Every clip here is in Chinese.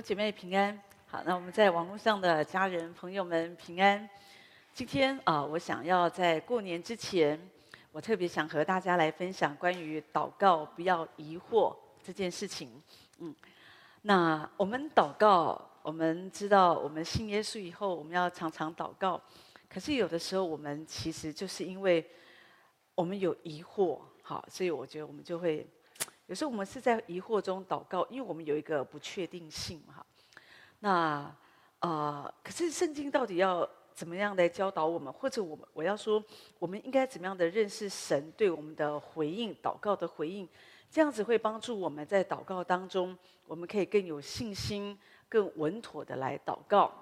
姐妹平安。好，那我们在网络上的家人朋友们平安。今天啊、我想要在过年之前，我特别想和大家来分享关于祷告不要疑惑这件事情。嗯，那我们祷告，我们知道我们信耶稣以后，我们要常常祷告。可是有的时候，我们其实就是因为我们有疑惑，好，所以我觉得我们就会。有时候我们是在疑惑中祷告，因为我们有一个不确定性哈。那呃，可是圣经到底要怎么样来教导我们？或者我们我要说，我们应该怎么样的认识神对我们的回应、祷告的回应？这样子会帮助我们在祷告当中，我们可以更有信心、更稳妥的来祷告。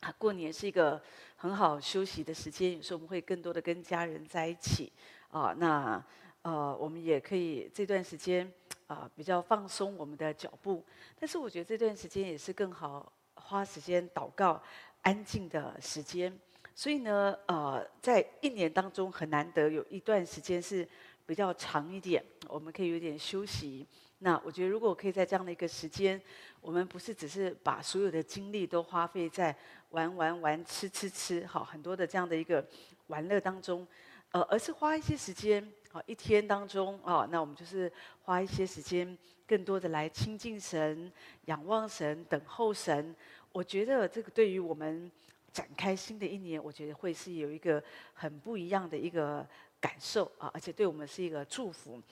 啊，过年是一个很好休息的时间，有时候我们会更多的跟家人在一起啊。那呃，我们也可以这段时间啊、比较放松我们的脚步，但是我觉得这段时间也是更好花时间祷告、安静的时间。所以呢，呃，在一年当中很难得有一段时间是比较长一点，我们可以有点休息。那我觉得如果可以在这样的一个时间，我们不是只是把所有的精力都花费在玩玩玩、吃吃吃，好很多的这样的一个玩乐当中，呃，而是花一些时间。好，一天当中啊，那我们就是花一些时间，更多的来亲近神、仰望神、等候神。我觉得这个对于我们展开新的一年，我觉得会是有一个很不一样的一个感受啊，而且对我们是一个祝福。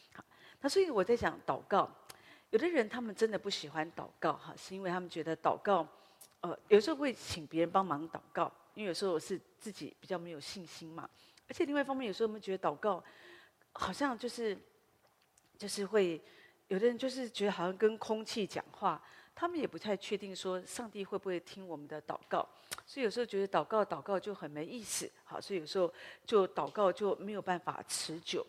那所以我在想祷告，有的人他们真的不喜欢祷告哈，是因为他们觉得祷告，呃，有时候会请别人帮忙祷告，因为有时候我是自己比较没有信心嘛，而且另外一方面，有时候我们觉得祷告。好像就是，就是会，有的人就是觉得好像跟空气讲话，他们也不太确定说上帝会不会听我们的祷告，所以有时候觉得祷告祷告就很没意思，好，所以有时候就祷告就没有办法持久。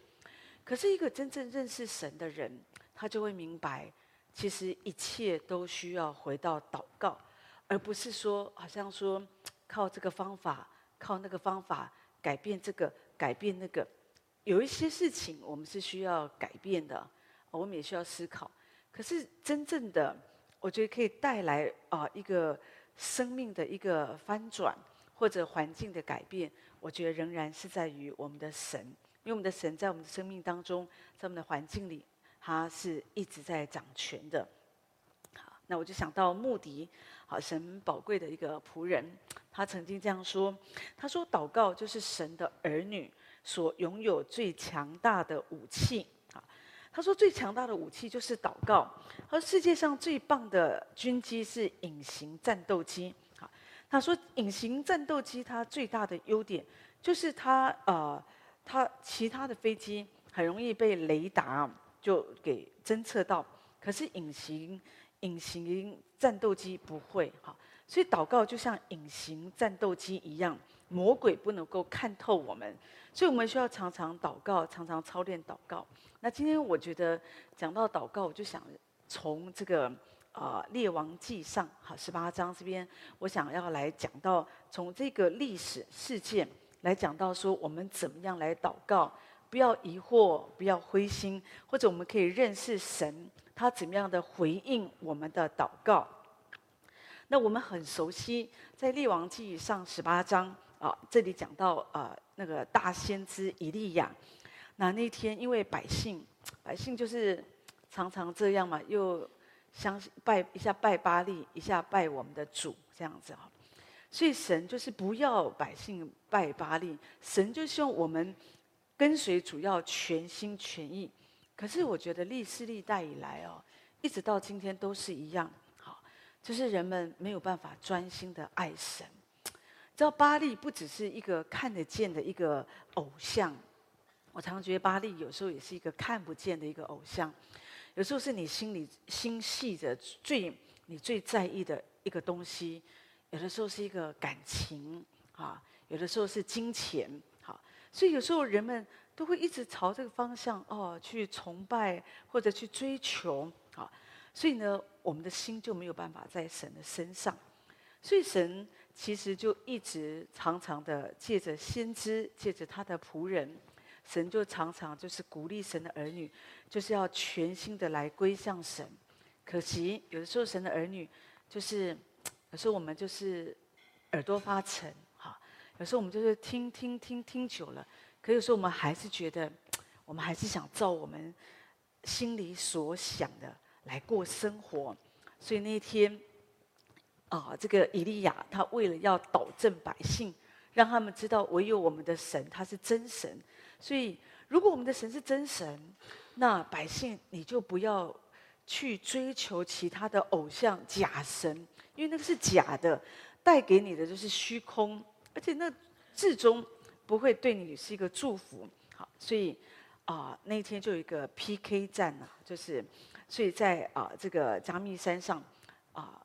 可是一个真正认识神的人，他就会明白，其实一切都需要回到祷告，而不是说好像说靠这个方法，靠那个方法改变这个，改变那个。有一些事情我们是需要改变的，我们也需要思考。可是真正的，我觉得可以带来啊一个生命的一个翻转，或者环境的改变，我觉得仍然是在于我们的神，因为我们的神在我们的生命当中，在我们的环境里，他是一直在掌权的。好，那我就想到穆迪，好，神宝贵的一个仆人，他曾经这样说：他说，祷告就是神的儿女。所拥有最强大的武器啊！他说最强大的武器就是祷告。他说世界上最棒的军机是隐形战斗机啊！他说隐形战斗机它最大的优点就是它呃，它其他的飞机很容易被雷达就给侦测到，可是隐形隐形战斗机不会哈。所以祷告就像隐形战斗机一样。魔鬼不能够看透我们，所以我们需要常常祷告，常常操练祷告。那今天我觉得讲到祷告，我就想从这个呃列王记上好十八章这边，我想要来讲到从这个历史事件来讲到说我们怎么样来祷告，不要疑惑，不要灰心，或者我们可以认识神他怎么样的回应我们的祷告。那我们很熟悉在列王记上十八章。啊，这里讲到呃，那个大先知以利亚，那那天因为百姓，百姓就是常常这样嘛，又相信拜一下拜巴力，一下拜我们的主这样子哈，所以神就是不要百姓拜巴力，神就希望我们跟随主要全心全意。可是我觉得历世历代以来哦，一直到今天都是一样，好，就是人们没有办法专心的爱神。知道巴力不只是一个看得见的一个偶像，我常常觉得巴力有时候也是一个看不见的一个偶像，有时候是你心里心系着最你最在意的一个东西，有的时候是一个感情啊，有的时候是金钱，好，所以有时候人们都会一直朝这个方向哦去崇拜或者去追求，好，所以呢，我们的心就没有办法在神的身上，所以神。其实就一直常常的借着先知，借着他的仆人，神就常常就是鼓励神的儿女，就是要全心的来归向神。可惜有的时候神的儿女就是有时候我们就是耳朵发沉，哈，有时候我们就是听听听听久了，可有时候我们还是觉得，我们还是想照我们心里所想的来过生活。所以那一天，啊，这个以利亚他为了要导正百姓，让他们知道唯有我们的神他是真神，所以如果我们的神是真神，那百姓你就不要。去追求其他的偶像假神，因为那个是假的，带给你的就是虚空，而且那至终不会对你是一个祝福。好，所以啊、那天就有一个 PK 战呐、啊，就是所以在啊、这个迦密山上啊、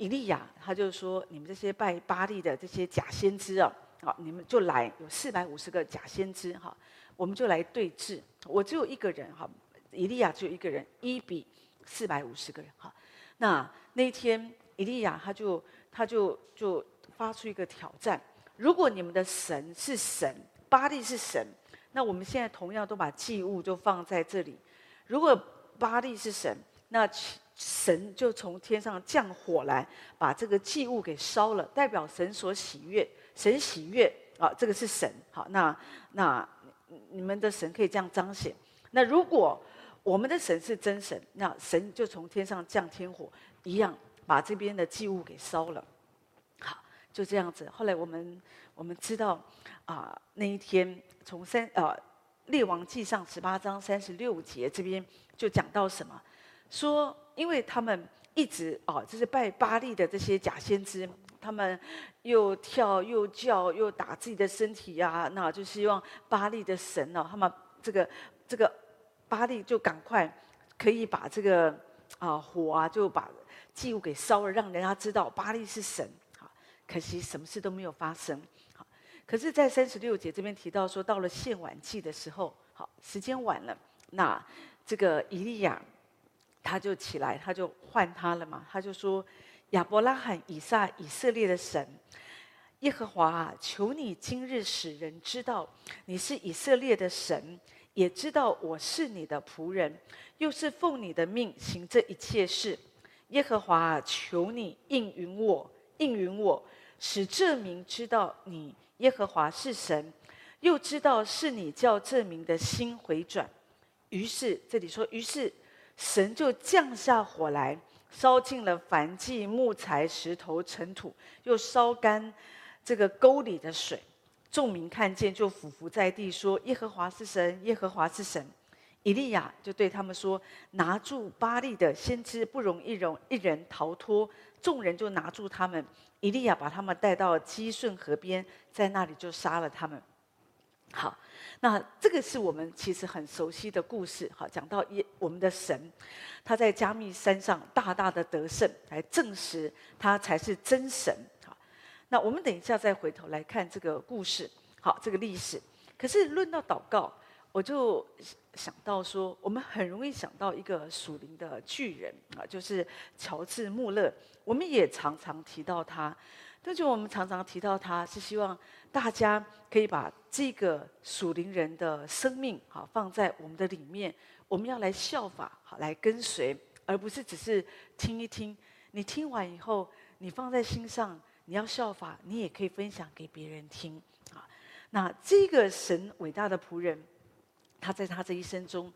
以利亚他就说：你们这些拜巴力的这些假先知啊，好，你们就来，有四百五十个假先知哈，我们就来对峙。我只有一个人哈。以利亚只有一个人，一比四百五十个人哈。那那一天，以利亚他就他就就发出一个挑战：如果你们的神是神，巴力是神，那我们现在同样都把祭物就放在这里。如果巴力是神，那神就从天上降火来，把这个祭物给烧了，代表神所喜悦，神喜悦啊，这个是神。好，那那你们的神可以这样彰显。那如果我们的神是真神，那神就从天上降天火，一样把这边的祭物给烧了。好，就这样子。后来我们我们知道啊、那一天从三呃列王记上十八章三十六节这边就讲到什么？说因为他们一直哦，就是拜巴力的这些假先知，他们又跳又叫又打自己的身体呀、啊，那就希望巴力的神呢、哦，他们这个这个。巴力就赶快可以把这个啊火啊，就把祭物给烧了，让人家知道巴力是神。好，可惜什么事都没有发生。好，可是，在三十六节这边提到说，到了献晚祭的时候，好，时间晚了，那这个以利亚他就起来，他就换他了嘛，他就说：亚伯拉罕、以撒、以色列的神，耶和华啊，求你今日使人知道你是以色列的神。也知道我是你的仆人，又是奉你的命行这一切事。耶和华啊，求你应允我，应允我，使这名知道你耶和华是神，又知道是你叫这名的心回转。于是这里说，于是神就降下火来，烧尽了凡祭、木材、石头、尘土，又烧干这个沟里的水。众民看见，就俯伏在地，说：“耶和华是神，耶和华是神。”以利亚就对他们说：“拿住巴力的先知，不容一容一人逃脱。”众人就拿住他们。以利亚把他们带到基顺河边，在那里就杀了他们。好，那这个是我们其实很熟悉的故事。好，讲到耶我们的神，他在加密山上大大的得胜，来证实他才是真神。那我们等一下再回头来看这个故事，好，这个历史。可是论到祷告，我就想到说，我们很容易想到一个属灵的巨人啊，就是乔治·穆勒。我们也常常提到他，但是我们常常提到他是希望大家可以把这个属灵人的生命好放在我们的里面，我们要来效法，好来跟随，而不是只是听一听。你听完以后，你放在心上。你要效法，你也可以分享给别人听啊。那这个神伟大的仆人，他在他这一生中，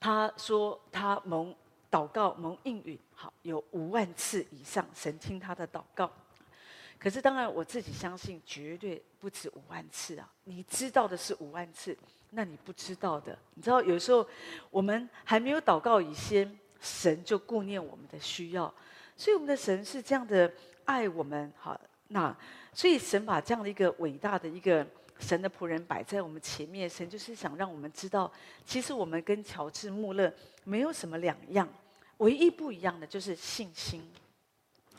他说他蒙祷告蒙应允，好有五万次以上，神听他的祷告。可是当然我自己相信，绝对不止五万次啊。你知道的是五万次，那你不知道的，你知道有时候我们还没有祷告以先，神就顾念我们的需要，所以我们的神是这样的爱我们，好。那所以神把这样的一个伟大的一个神的仆人摆在我们前面，神就是想让我们知道，其实我们跟乔治·穆勒没有什么两样，唯一不一样的就是信心。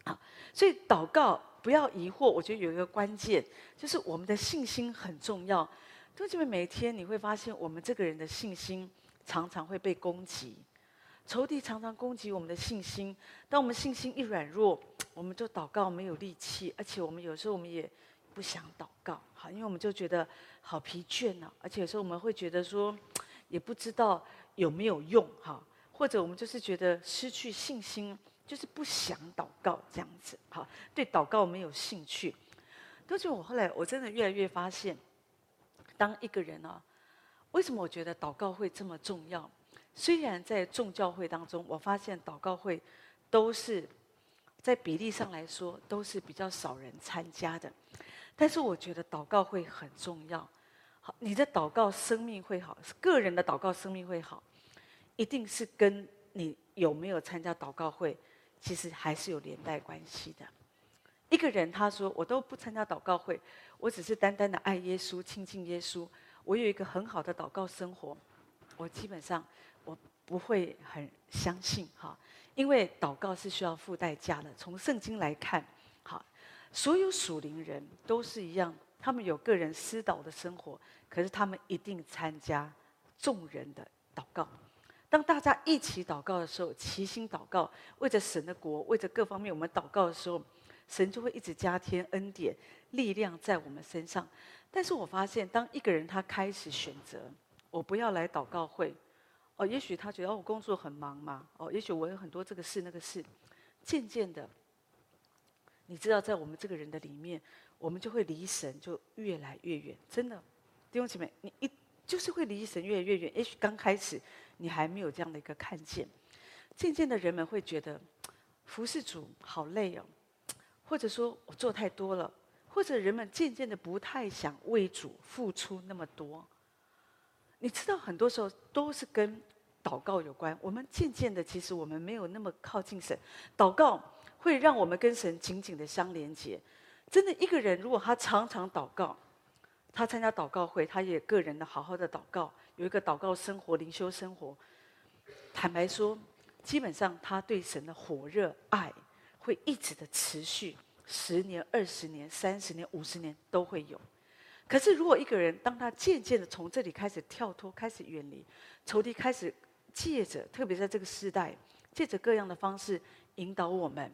啊，所以祷告不要疑惑，我觉得有一个关键就是我们的信心很重要。同学们，每天你会发现，我们这个人的信心常常会被攻击。仇敌常常攻击我们的信心，当我们信心一软弱，我们就祷告没有力气，而且我们有时候我们也不想祷告，好，因为我们就觉得好疲倦呢，而且有时候我们会觉得说，也不知道有没有用，哈，或者我们就是觉得失去信心，就是不想祷告这样子，好，对祷告没有兴趣。但是我后来我真的越来越发现，当一个人啊，为什么我觉得祷告会这么重要？虽然在众教会当中，我发现祷告会都是在比例上来说都是比较少人参加的，但是我觉得祷告会很重要。好，你的祷告生命会好，个人的祷告生命会好，一定是跟你有没有参加祷告会，其实还是有连带关系的。一个人他说：“我都不参加祷告会，我只是单单的爱耶稣、亲近耶稣，我有一个很好的祷告生活。”我基本上。我不会很相信哈，因为祷告是需要付代价的。从圣经来看，好，所有属灵人都是一样，他们有个人私祷的生活，可是他们一定参加众人的祷告。当大家一起祷告的时候，齐心祷告，为着神的国，为着各方面，我们祷告的时候，神就会一直加添恩典、力量在我们身上。但是我发现，当一个人他开始选择，我不要来祷告会。哦，也许他觉得，我工作很忙嘛。哦，也许我有很多这个事那个事。渐渐的，你知道，在我们这个人的里面，我们就会离神就越来越远。真的，弟兄姐妹，你一就是会离神越来越远。也许刚开始你还没有这样的一个看见，渐渐的，人们会觉得服侍主好累哦，或者说我做太多了，或者人们渐渐的不太想为主付出那么多。你知道，很多时候都是跟祷告有关。我们渐渐的，其实我们没有那么靠近神。祷告会让我们跟神紧紧的相连接。真的，一个人如果他常常祷告，他参加祷告会，他也个人的好好的祷告，有一个祷告生活、灵修生活。坦白说，基本上他对神的火热爱会一直的持续，十年、二十年、三十年、五十年都会有。可是，如果一个人当他渐渐的从这里开始跳脱，开始远离，仇敌开始借着，特别在这个时代，借着各样的方式引导我们，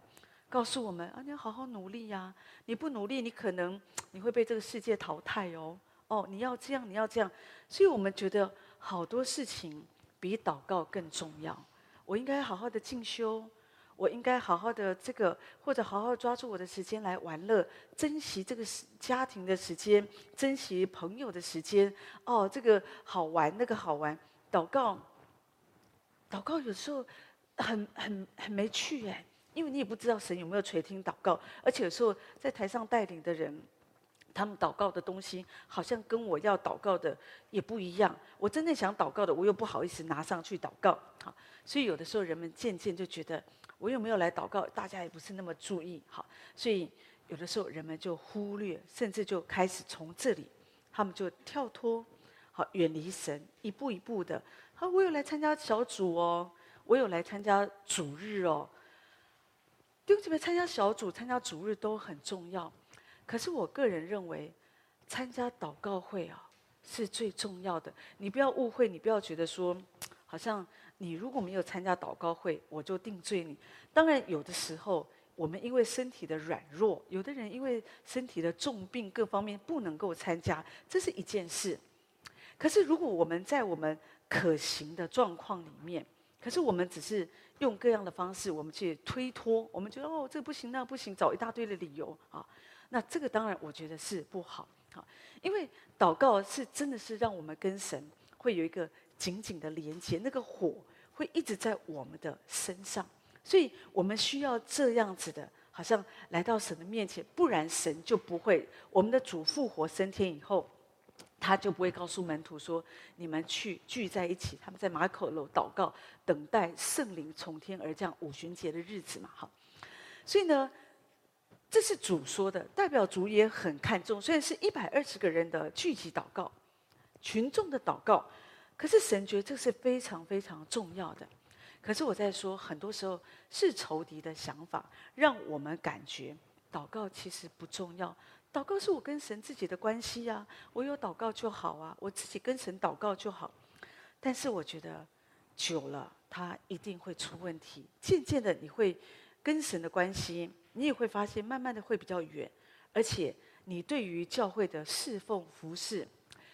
告诉我们啊，你要好好努力呀、你不努力，你可能你会被这个世界淘汰哦。哦，你要这样，你要这样。所以我们觉得好多事情比祷告更重要。我应该好好的进修。我应该好好的这个，或者好好抓住我的时间来玩乐，珍惜这个家庭的时间，珍惜朋友的时间。哦，这个好玩，那个好玩。祷告，祷告有时候很很很没趣哎，因为你也不知道神有没有垂听祷告，而且有时候在台上带领的人，他们祷告的东西好像跟我要祷告的也不一样。我真正想祷告的，我又不好意思拿上去祷告。好，所以有的时候人们渐渐就觉得。我有没有来祷告？大家也不是那么注意，好，所以有的时候人们就忽略，甚至就开始从这里，他们就跳脱，好，远离神，一步一步的。好，我有来参加小组哦，我有来参加主日哦。弟兄姊妹，参加小组、参加主日都很重要，可是我个人认为，参加祷告会啊是最重要的。你不要误会，你不要觉得说，好像。你如果没有参加祷告会，我就定罪你。当然，有的时候我们因为身体的软弱，有的人因为身体的重病各方面不能够参加，这是一件事。可是，如果我们在我们可行的状况里面，可是我们只是用各样的方式，我们去推脱，我们觉得哦，这个不行，那不行，找一大堆的理由啊。那这个当然我觉得是不好啊，因为祷告是真的是让我们跟神会有一个。紧紧的连接，那个火会一直在我们的身上，所以我们需要这样子的，好像来到神的面前，不然神就不会。我们的主复活升天以后，他就不会告诉门徒说：“你们去聚在一起。”他们在马可楼祷告，等待圣灵从天而降五旬节的日子嘛。好，所以呢，这是主说的，代表主也很看重。虽然是一百二十个人的聚集祷告，群众的祷告。可是神觉得这是非常非常重要的。可是我在说，很多时候是仇敌的想法，让我们感觉祷告其实不重要。祷告是我跟神自己的关系呀，我有祷告就好啊，我自己跟神祷告就好。但是我觉得久了，它一定会出问题。渐渐的，你会跟神的关系，你也会发现慢慢的会比较远，而且你对于教会的侍奉服饰，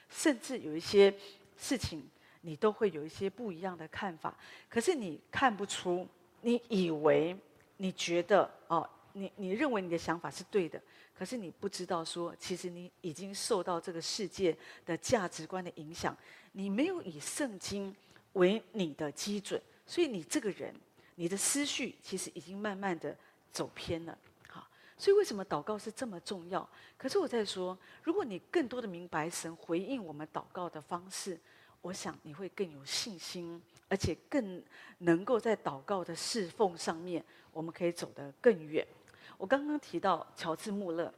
甚至有一些。事情你都会有一些不一样的看法，可是你看不出，你以为你觉得哦，你你认为你的想法是对的，可是你不知道说，其实你已经受到这个世界的价值观的影响，你没有以圣经为你的基准，所以你这个人，你的思绪其实已经慢慢的走偏了。好，所以为什么祷告是这么重要？可是我在说，如果你更多的明白神回应我们祷告的方式，我想你会更有信心，而且更能够在祷告的侍奉上面，我们可以走得更远。我刚刚提到乔治·穆勒，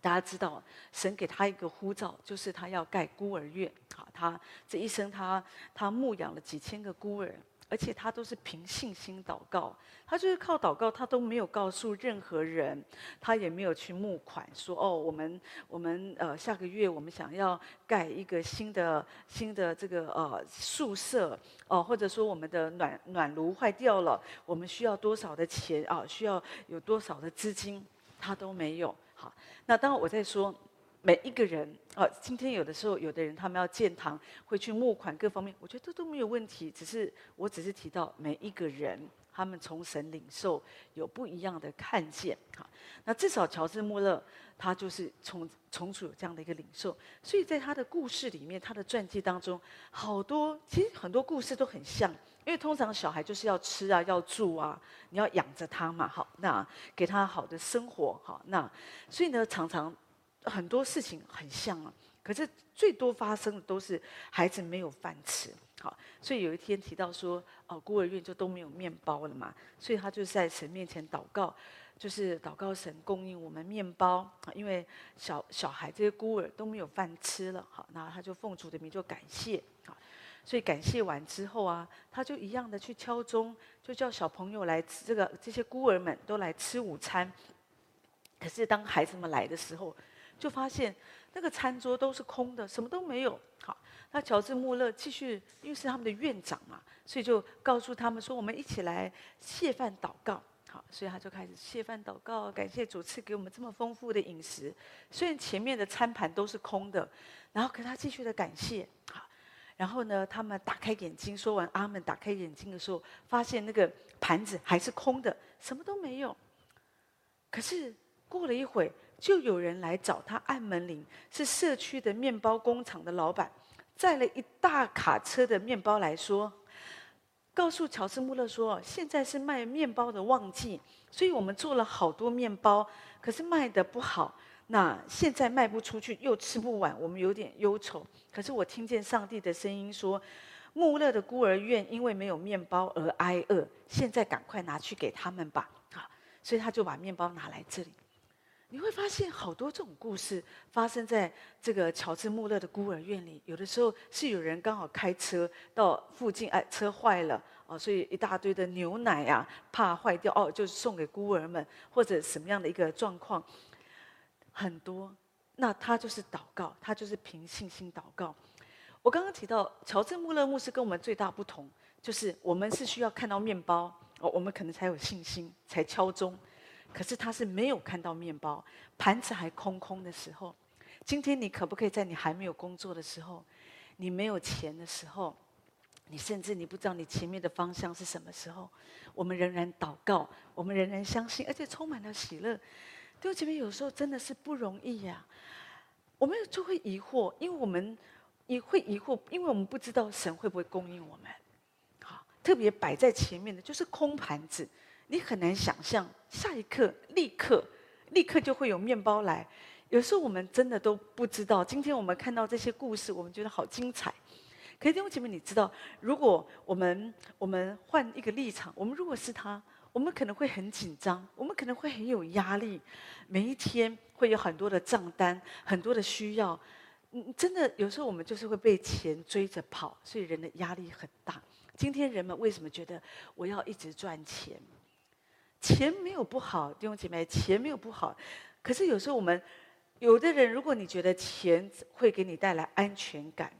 大家知道，神给他一个呼召，就是他要盖孤儿院。好，他这一生他他牧养了几千个孤儿。而且他都是凭信心祷告，他就是靠祷告，他都没有告诉任何人，他也没有去募款，说哦，我们我们呃下个月我们想要盖一个新的新的这个呃宿舍哦、呃，或者说我们的暖暖炉坏掉了，我们需要多少的钱啊、需要有多少的资金？他都没有。好，那当我在说。每一个人啊，今天有的时候，有的人他们要建堂，会去募款各方面，我觉得这都没有问题。只是我只是提到每一个人，他们从神领受有不一样的看见。好，那至少乔治·穆勒他就是从从属有这样的一个领受，所以在他的故事里面，他的传记当中，好多其实很多故事都很像，因为通常小孩就是要吃啊，要住啊，你要养着他嘛，好，那给他好的生活，好，那所以呢，常常。很多事情很像啊，可是最多发生的都是孩子没有饭吃。好，所以有一天提到说，哦，孤儿院就都没有面包了嘛，所以他就在神面前祷告，就是祷告神供应我们面包，因为小小孩这些孤儿都没有饭吃了。好，然后他就奉主的名就感谢。好，所以感谢完之后啊，他就一样的去敲钟，就叫小朋友来吃这个，这些孤儿们都来吃午餐。可是当孩子们来的时候，就发现那个餐桌都是空的，什么都没有。好，那乔治·穆勒继续，因为是他们的院长嘛，所以就告诉他们说：“我们一起来谢饭祷告。”好，所以他就开始谢饭祷告，感谢主赐给我们这么丰富的饮食。虽然前面的餐盘都是空的，然后可他继续的感谢。好，然后呢，他们打开眼睛，说完阿门，打开眼睛的时候，发现那个盘子还是空的，什么都没有。可是过了一会。就有人来找他按门铃，是社区的面包工厂的老板，载了一大卡车的面包来说，告诉乔治·穆勒说，现在是卖面包的旺季，所以我们做了好多面包，可是卖得不好，那现在卖不出去，又吃不完，我们有点忧愁。可是我听见上帝的声音说，穆勒的孤儿院因为没有面包而挨饿，现在赶快拿去给他们吧。啊，所以他就把面包拿来这里。你会发现好多这种故事发生在这个乔治·穆勒的孤儿院里。有的时候是有人刚好开车到附近，哎，车坏了哦，所以一大堆的牛奶啊，怕坏掉哦，就送给孤儿们，或者什么样的一个状况，很多。那他就是祷告，他就是凭信心祷告。我刚刚提到乔治·穆勒牧师跟我们最大不同，就是我们是需要看到面包哦，我们可能才有信心，才敲钟。可是他是没有看到面包，盘子还空空的时候。今天你可不可以在你还没有工作的时候，你没有钱的时候，你甚至你不知道你前面的方向是什么时候，我们仍然祷告，我们仍然相信，而且充满了喜乐。弟兄姐妹，有时候真的是不容易呀。我们就会疑惑，因为我们也会疑惑，因为我们不知道神会不会供应我们。好，特别摆在前面的就是空盘子。你很难想象，下一刻立刻立刻就会有面包来。有时候我们真的都不知道。今天我们看到这些故事，我们觉得好精彩。可是弟兄姐妹，你知道，如果我们我们换一个立场，我们如果是他，我们可能会很紧张，我们可能会很有压力。每一天会有很多的账单，很多的需要。嗯，真的有时候我们就是会被钱追着跑，所以人的压力很大。今天人们为什么觉得我要一直赚钱？钱没有不好，弟兄姐妹，钱没有不好。可是有时候我们，有的人，如果你觉得钱会给你带来安全感，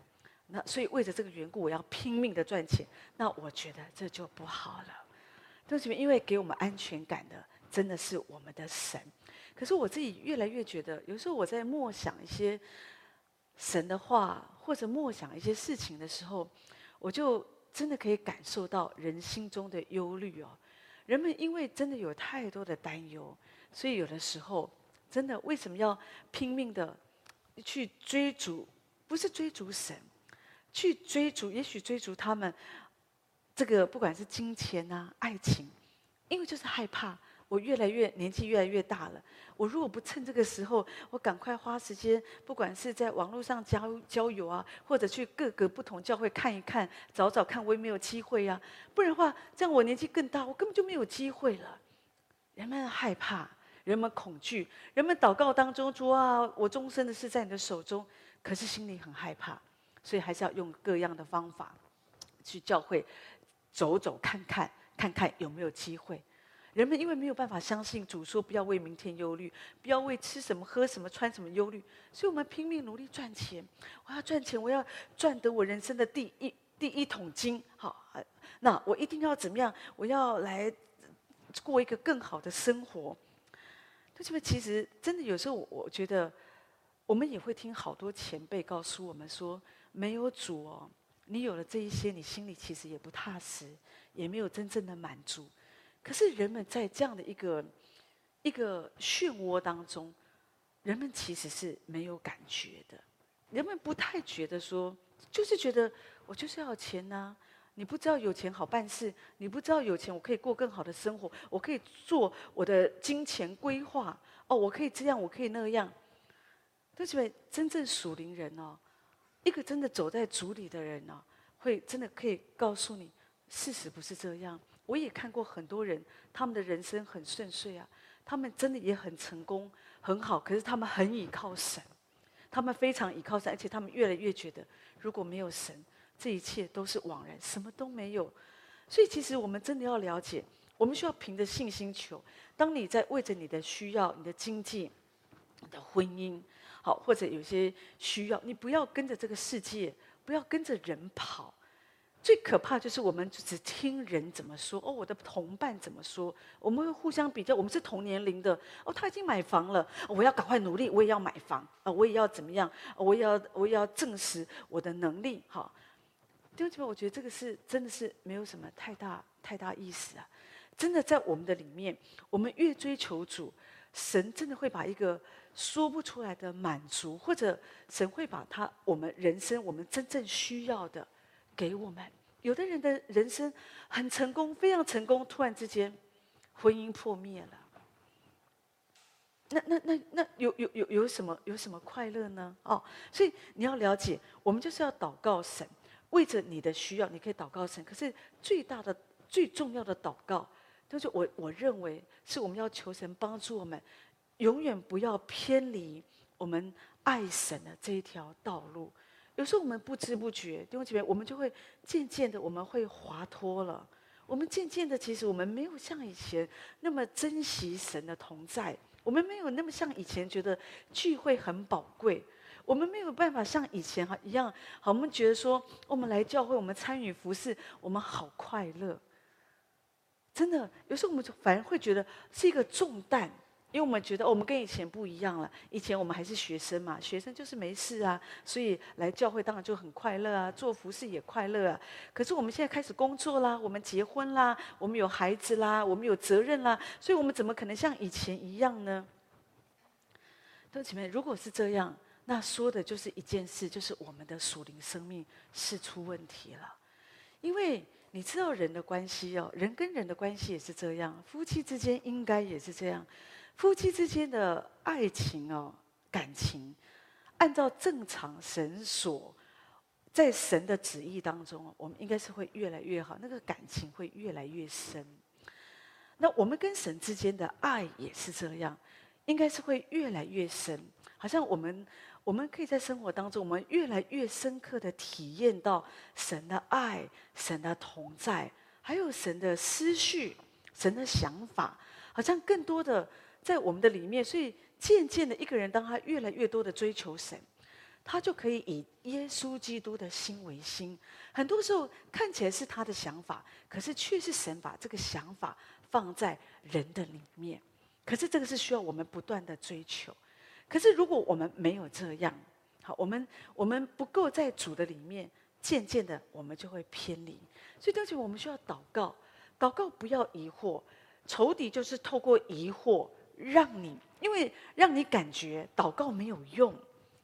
那所以为了这个缘故，我要拼命的赚钱，那我觉得这就不好了。弟兄姐妹，因为给我们安全感的真的是我们的神。可是我自己越来越觉得，有时候我在默想一些神的话，或者默想一些事情的时候，我就真的可以感受到人心中的忧虑哦。人们因为真的有太多的担忧，所以有的时候真的为什么要拼命的去追逐？不是追逐神，去追逐，也许追逐他们这个不管是金钱啊、爱情，因为就是害怕。我越来越年纪越来越大了，我如果不趁这个时候，我赶快花时间，不管是在网络上交交友啊，或者去各个不同教会看一看，找找看，我也没有机会呀、啊。不然的话，这样我年纪更大，我根本就没有机会了。人们害怕，人们恐惧，人们祷告当中说啊，我终身的事在你的手中，可是心里很害怕，所以还是要用各样的方法去教会走走看看，看看有没有机会。人们因为没有办法相信主说不要为明天忧虑，不要为吃什么喝什么穿什么忧虑，所以我们拼命努力赚钱。我要赚钱，我要赚得我人生的第一第一桶金。好，那我一定要怎么样？我要来过一个更好的生活。同学们，其实真的有时候，我觉得我们也会听好多前辈告诉我们说，没有主哦，你有了这一些，你心里其实也不踏实，也没有真正的满足。可是人们在这样的一个一个漩涡当中，人们其实是没有感觉的。人们不太觉得说，就是觉得我就是要钱呐、你不知道有钱好办事，你不知道有钱我可以过更好的生活，我可以做我的金钱规划。哦，我可以这样，我可以那样。但是真正属灵人哦，一个真的走在主里的人哦，会真的可以告诉你，事实不是这样。我也看过很多人，他们的人生很顺遂啊，他们真的也很成功，很好。可是他们很倚靠神，他们非常倚靠神，而且他们越来越觉得，如果没有神，这一切都是枉然，什么都没有。所以，其实我们真的要了解，我们需要凭着信心求。当你在为着你的需要、你的经济、你的婚姻，好，或者有些需要，你不要跟着这个世界，不要跟着人跑。最可怕就是我们只听人怎么说哦，我的同伴怎么说，我们会互相比较。我们是同年龄的哦，他已经买房了，我要赶快努力，我也要买房啊，我也要怎么样？我也要我也要证实我的能力。好，弟兄姐妹，我觉得这个是真的是没有什么太大太大意思啊！真的在我们的里面，我们越追求主，神真的会把一个说不出来的满足，或者神会把他我们人生我们真正需要的。给我们，有的人的人生很成功，非常成功，突然之间婚姻破灭了。那那那那有有有有什么有什么快乐呢？哦，所以你要了解，我们就是要祷告神，为着你的需要，你可以祷告神。可是最大的、最重要的祷告，就是我我认为是我们要求神帮助我们，永远不要偏离我们爱神的这一条道路。有时候我们不知不觉，弟兄姐妹，我们就会渐渐的，我们会滑脱了。我们渐渐的，其实我们没有像以前那么珍惜神的同在，我们没有那么像以前觉得聚会很宝贵，我们没有办法像以前哈一样，好，我们觉得说我们来教会，我们参与服事，我们好快乐。真的，有时候我们就反而会觉得是一个重担。因为我们觉得我们跟以前不一样了，以前我们还是学生嘛，学生就是没事啊，所以来教会当然就很快乐啊，做服事也快乐啊。可是我们现在开始工作啦，我们结婚啦，我们有孩子啦，我们有责任啦，所以我们怎么可能像以前一样呢？弟兄姐妹，如果是这样，那说的就是一件事，就是我们的属灵生命是出问题了。因为你知道人的关系哦，人跟人的关系也是这样，夫妻之间应该也是这样。夫妻之间的爱情哦，感情，按照正常神所，在神的旨意当中，我们应该是会越来越好，那个感情会越来越深。那我们跟神之间的爱也是这样，应该是会越来越深。好像我们，我们可以在生活当中，我们越来越深刻的体验到神的爱、神的同在，还有神的思绪、神的想法，好像更多的。在我们的里面，所以渐渐的，一个人当他越来越多的追求神，他就可以以耶稣基督的心为心。很多时候看起来是他的想法，可是却是神把这个想法放在人的里面。可是这个是需要我们不断的追求。可是如果我们没有这样，好，我们我们不够在主的里面，渐渐的我们就会偏离。所以，而且我们需要祷告。祷告不要疑惑，仇敌就是透过疑惑让你，因为让你感觉祷告没有用。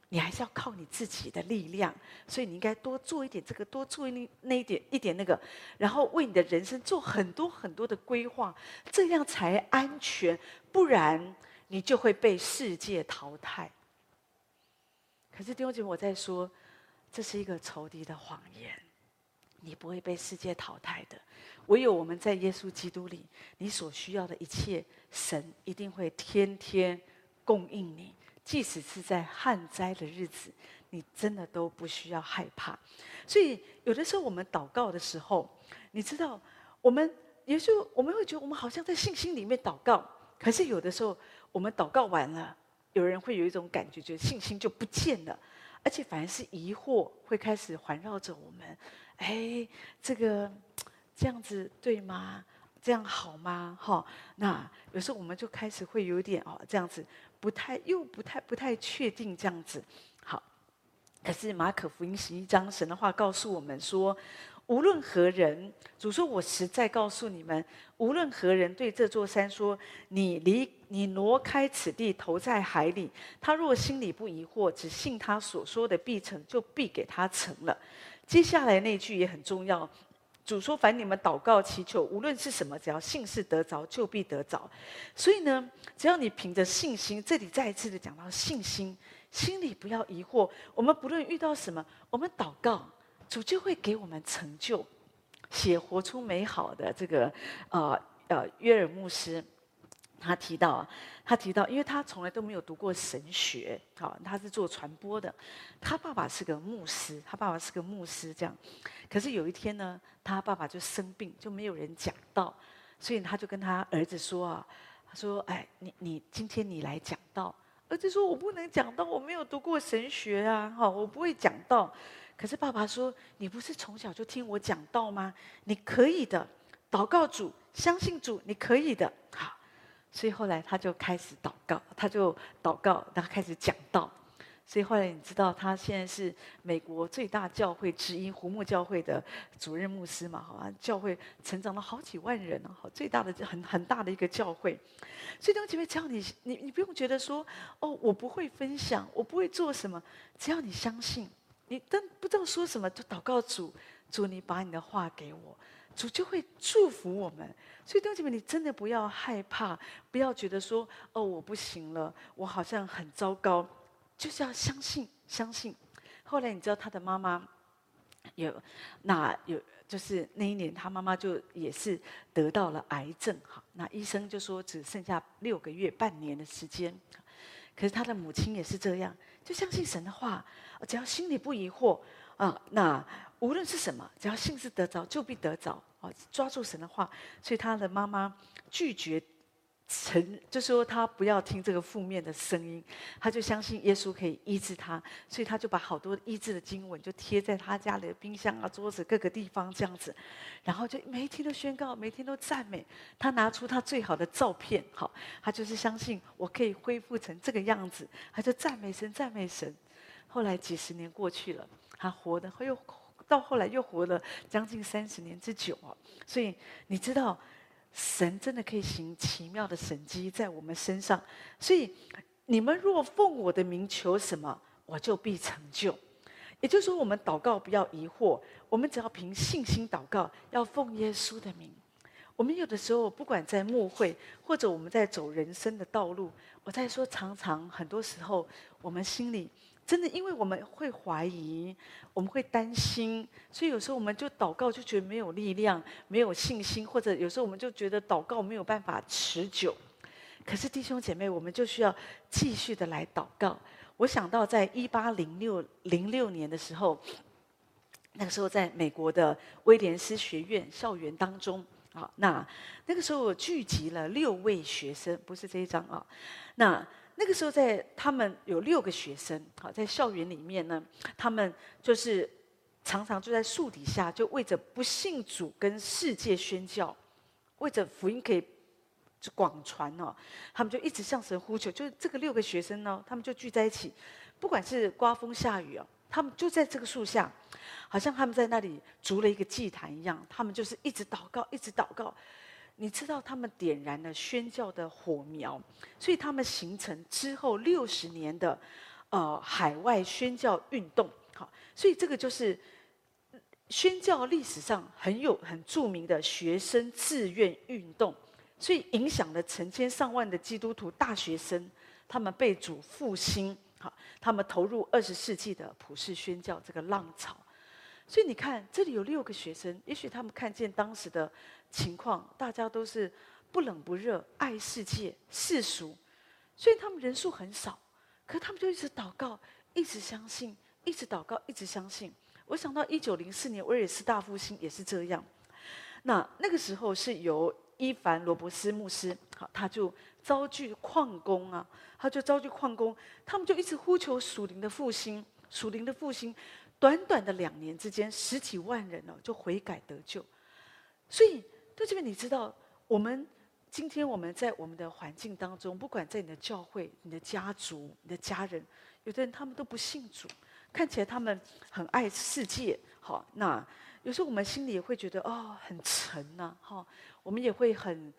你还是要靠你自己的力量，所以你应该多做一点这个，多做一那一点一点那个，然后为你的人生做很多很多的规划，这样才安全。不然你就会被世界淘汰。可是弟兄姐妹，我在说，这是一个仇敌的谎言，你不会被世界淘汰的。唯有我们在耶稣基督里，你所需要的一切，神一定会天天供应你。即使是在旱灾的日子，你真的都不需要害怕。所以有的时候我们祷告的时候，你知道，我们也就我们会觉得我们好像在信心里面祷告，可是有的时候我们祷告完了，有人会有一种感觉，觉得信心就不见了，而且反而是疑惑会开始环绕着我们。哎，这个这样子对吗？这样好吗？哈，那有时候我们就开始会有点哦，这样子。不太又不太不太确定这样子，好。可是马可福音十一章神的话告诉我们说，无论何人，主说我实在告诉你们，无论何人对这座山说，你离你挪开此地，投在海里，他若心里不疑惑，只信他所说的必成，就必给他成了。接下来那句也很重要。主说：“凡你们祷告祈求，无论是什么，只要信是得着，就必得着。所以呢，只要你凭着信心，这里再一次的讲到信心，心里不要疑惑。我们不论遇到什么，我们祷告，主就会给我们成就，写活出美好的这个呃呃约尔牧师。”他提到啊，他提到，因为他从来都没有读过神学，好，他是做传播的。他爸爸是个牧师，他爸爸是个牧师，这样。可是有一天呢，他爸爸就生病，就没有人讲道，所以他就跟他儿子说啊，他说：“哎，你你今天你来讲道。”儿子说：“我不能讲道，我没有读过神学啊，哈，我不会讲道。”可是爸爸说：“你不是从小就听我讲道吗？你可以的，祷告主，相信主，你可以的。”好。所以后来他就开始祷告，他就祷告，他开始讲道。所以后来你知道，他现在是美国最大教会之一——胡木教会的主任牧师嘛？好啊，教会成长了好几万人呢，好，最大的很很大的一个教会。所以弟兄姐妹，只要你你你不用觉得说哦，我不会分享，我不会做什么，只要你相信，你但不知道说什么，就祷告主，主你把你的话给我。主就会祝福我们，所以弟兄姐妹，你真的不要害怕，不要觉得说哦，我不行了，我好像很糟糕，就是要相信，相信。后来你知道他的妈妈有，那有就是那一年他妈妈就也是得到了癌症，哈，那医生就说只剩下六个月、半年的时间，可是他的母亲也是这样，就相信神的话，只要心里不疑惑啊，那。无论是什么，只要信是得着，就必得着。啊，抓住神的话，所以他的妈妈拒绝成，就说他不要听这个负面的声音，他就相信耶稣可以医治他，所以他就把好多医治的经文就贴在他家里的冰箱啊、桌子各个地方这样子，然后就每一天都宣告，每天都赞美。他拿出他最好的照片，好，他就是相信我可以恢复成这个样子，他就赞美神，赞美神。后来几十年过去了，他活得又。到后来又活了将近三十年之久哦，所以你知道，神真的可以行奇妙的神迹在我们身上。所以你们若奉我的名求什么，我就必成就。也就是说，我们祷告不要疑惑，我们只要凭信心祷告，要奉耶稣的名。我们有的时候，不管在牧会，或者我们在走人生的道路，我在说，常常很多时候，我们心里。真的，因为我们会怀疑，我们会担心，所以有时候我们就祷告就觉得没有力量，没有信心，或者有时候我们就觉得祷告没有办法持久。可是弟兄姐妹，我们就需要继续的来祷告。我想到在一八零六零六年的时候，那个时候在美国的威廉斯学院校园当中啊，那那个时候我聚集了六位学生，不是这一张啊，那。那个时候，在他们有六个学生，好，在校园里面呢，他们就是常常就在树底下，就为着不信主跟世界宣教，为着福音可以广传哦，他们就一直向神呼求。就是这个六个学生呢，他们就聚在一起，不管是刮风下雨哦，他们就在这个树下，好像他们在那里筑了一个祭坛一样，他们就是一直祷告，一直祷告。你知道他们点燃了宣教的火苗，所以他们形成之后六十年的呃海外宣教运动。好，所以这个就是宣教历史上很有很著名的学生志愿运动，所以影响了成千上万的基督徒大学生，他们被主复兴。好，他们投入二十世纪的普世宣教这个浪潮。所以你看，这里有六个学生，也许他们看见当时的情况，大家都是不冷不热，爱世界、世俗，所以他们人数很少，可他们就一直祷告，一直相信。一直祷告，一直相信。我想到一九零四年威尔斯大复兴也是这样。那那个时候是由伊凡罗伯斯牧师，好，他就召集矿工啊，他就召集矿工，他们就一直呼求属灵的复兴，属灵的复兴。短短的两年之间，十几万人哦就悔改得救。所以在这边，你知道，我们今天我们在我们的环境当中，不管在你的教会、你的家族、你的家人，有的人他们都不信主。看起来他们很爱世界，好，那有时候我们心里也会觉得哦，很沉呐，哈，我们也会很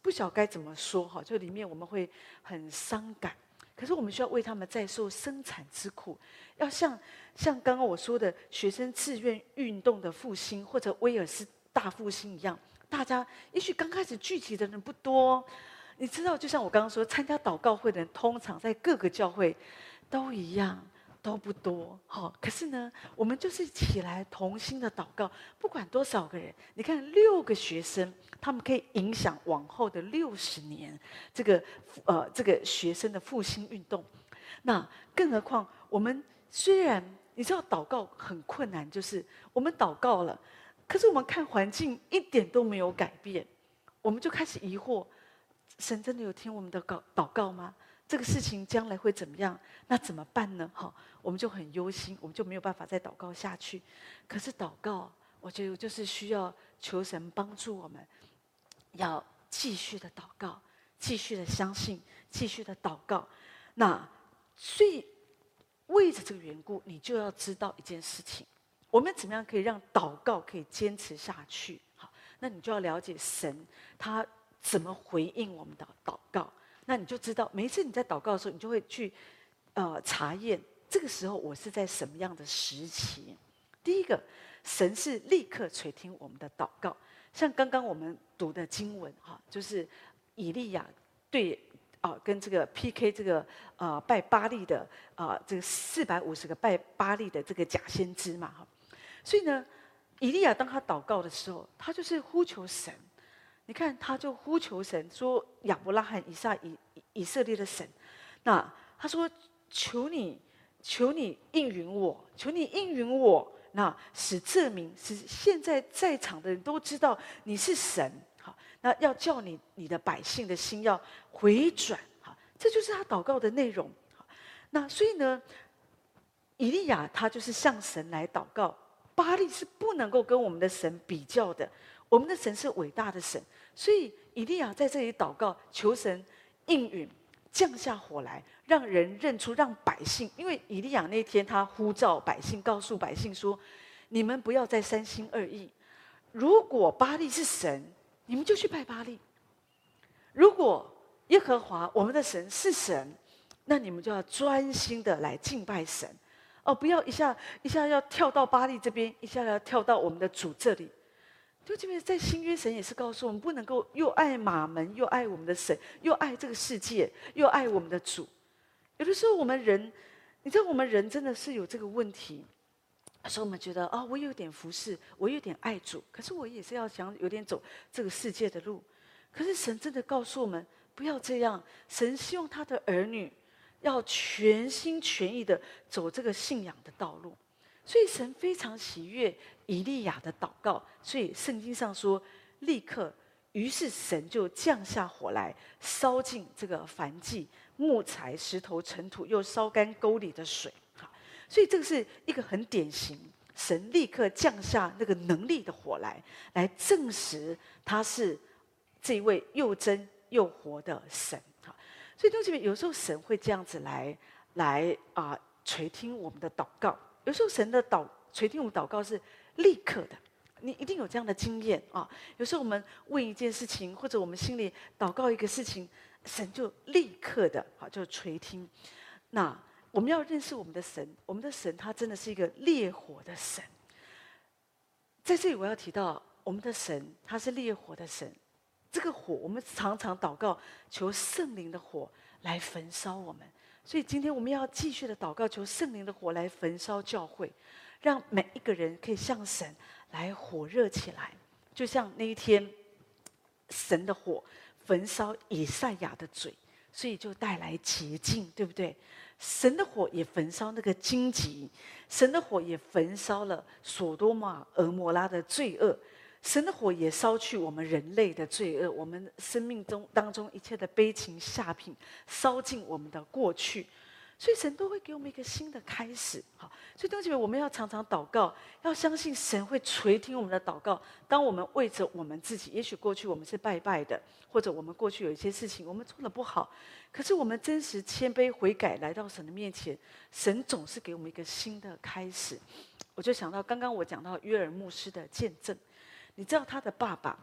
不晓该怎么说，哈，就里面我们会很伤感。可是我们需要为他们再受生产之苦，要像像刚刚我说的学生自愿运动的复兴，或者威尔斯大复兴一样，大家也许刚开始聚集的人不多，你知道，就像我刚刚说，参加祷告会的人通常在各个教会都一样。都不多，好，可是呢，我们就是起来同心的祷告，不管多少个人，你看六个学生，他们可以影响往后的六十年，这个呃，这个学生的复兴运动。那更何况，我们虽然你知道祷告很困难，就是我们祷告了，可是我们看环境一点都没有改变，我们就开始疑惑：神真的有听我们的祷祷告吗？这个事情将来会怎么样？那怎么办呢？哈，我们就很忧心，我们就没有办法再祷告下去。可是祷告，我觉得就是需要求神帮助我们，要继续的祷告，继续的相信，继续的祷告。那所以为着这个缘故，你就要知道一件事情：我们怎么样可以让祷告可以坚持下去？好，那你就要了解神他怎么回应我们的祷告。那你就知道，每一次你在祷告的时候，你就会去，呃，查验这个时候我是在什么样的时期。第一个，神是立刻垂听我们的祷告，像刚刚我们读的经文哈，就是以利亚对啊跟这个 PK 这个呃拜巴力的啊这个四百五十个拜巴力的这个假先知嘛哈，所以呢，以利亚当他祷告的时候，他就是呼求神。你看，他就呼求神说：“亚伯拉罕、以撒、以以色列的神，那他说：求你，求你应允我，求你应允我，那使这名，使现在在场的人都知道你是神。好，那要叫你你的百姓的心要回转。好，这就是他祷告的内容。好，那所以呢，以利亚他就是向神来祷告。巴力是不能够跟我们的神比较的。”我们的神是伟大的神，所以以利亚在这里祷告，求神应允，降下火来，让人认出，让百姓。因为以利亚那天他呼召百姓，告诉百姓说：“你们不要再三心二意。如果巴力是神，你们就去拜巴力；如果耶和华我们的神是神，那你们就要专心的来敬拜神。哦，不要一下一下要跳到巴黎这边，一下要跳到我们的主这里。”就这边在新约，神也是告诉我们，不能够又爱马门，又爱我们的神，又爱这个世界，又爱我们的主。有的时候我们人，你知道，我们人真的是有这个问题。所以我们觉得啊、我有点服侍，我有点爱主，可是我也是要想有点走这个世界的路。可是神真的告诉我们，不要这样。神希望他的儿女要全心全意的走这个信仰的道路。所以神非常喜悦以利亚的祷告，所以圣经上说，立刻，于是神就降下火来，烧尽这个凡祭、木材、石头、尘土，又烧干沟里的水。好，所以这个是一个很典型，神立刻降下那个能力的火来，来证实他是这位又真又活的神。好，所以同学们，有时候神会这样子来来啊、垂听我们的祷告。有时候神的祷垂听我们祷告是立刻的，你一定有这样的经验啊。有时候我们问一件事情，或者我们心里祷告一个事情，神就立刻的啊就垂听。那我们要认识我们的神，我们的神他真的是一个烈火的神。在这里我要提到，我们的神他是烈火的神。这个火，我们常常祷告，求圣灵的火来焚烧我们。所以今天我们要继续的祷告，求圣灵的火来焚烧教会，让每一个人可以向神来火热起来，就像那一天神的火焚烧以赛亚的嘴，所以就带来洁净，对不对？神的火也焚烧那个荆棘，神的火也焚烧了所多玛、蛾摩拉的罪恶。神的火也烧去我们人类的罪恶，我们生命中当中一切的悲情下品，烧尽我们的过去，所以神都会给我们一个新的开始。好，所以弟兄姐妹，我们要常常祷告，要相信神会垂听我们的祷告。当我们为着我们自己，也许过去我们是拜拜的，或者我们过去有一些事情我们做得不好，可是我们真实谦卑悔改来到神的面前，神总是给我们一个新的开始。我就想到刚刚我讲到约尔牧师的见证。你知道他的爸爸，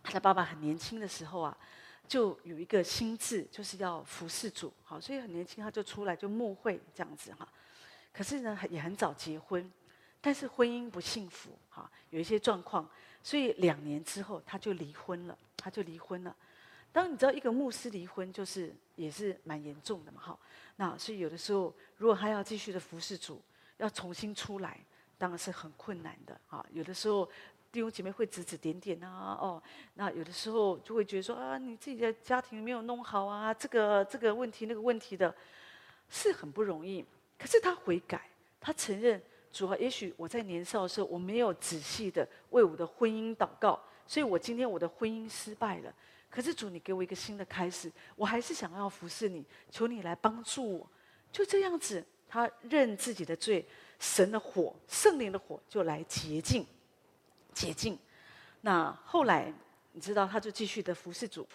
他的爸爸很年轻的时候啊，就有一个心志，就是要服侍主，好，所以很年轻他就出来就牧会这样子哈。可是呢，也很早结婚，但是婚姻不幸福，哈，有一些状况，所以两年之后他就离婚了，他就离婚了。当你知道一个牧师离婚，就是也是蛮严重的嘛，哈。那所以有的时候，如果他要继续的服侍主，要重新出来，当然是很困难的，啊，有的时候。弟兄姐妹会指指点点啊，哦，那有的时候就会觉得说啊，你自己的家庭没有弄好啊，这个这个问题那个问题的，是很不容易。可是他悔改，他承认主啊，也许我在年少的时候我没有仔细的为我的婚姻祷告，所以我今天我的婚姻失败了。可是主，你给我一个新的开始，我还是想要服侍你，求你来帮助我。就这样子，他认自己的罪，神的火，圣灵的火就来洁净。洁净，那后来你知道，他就继续的服侍主。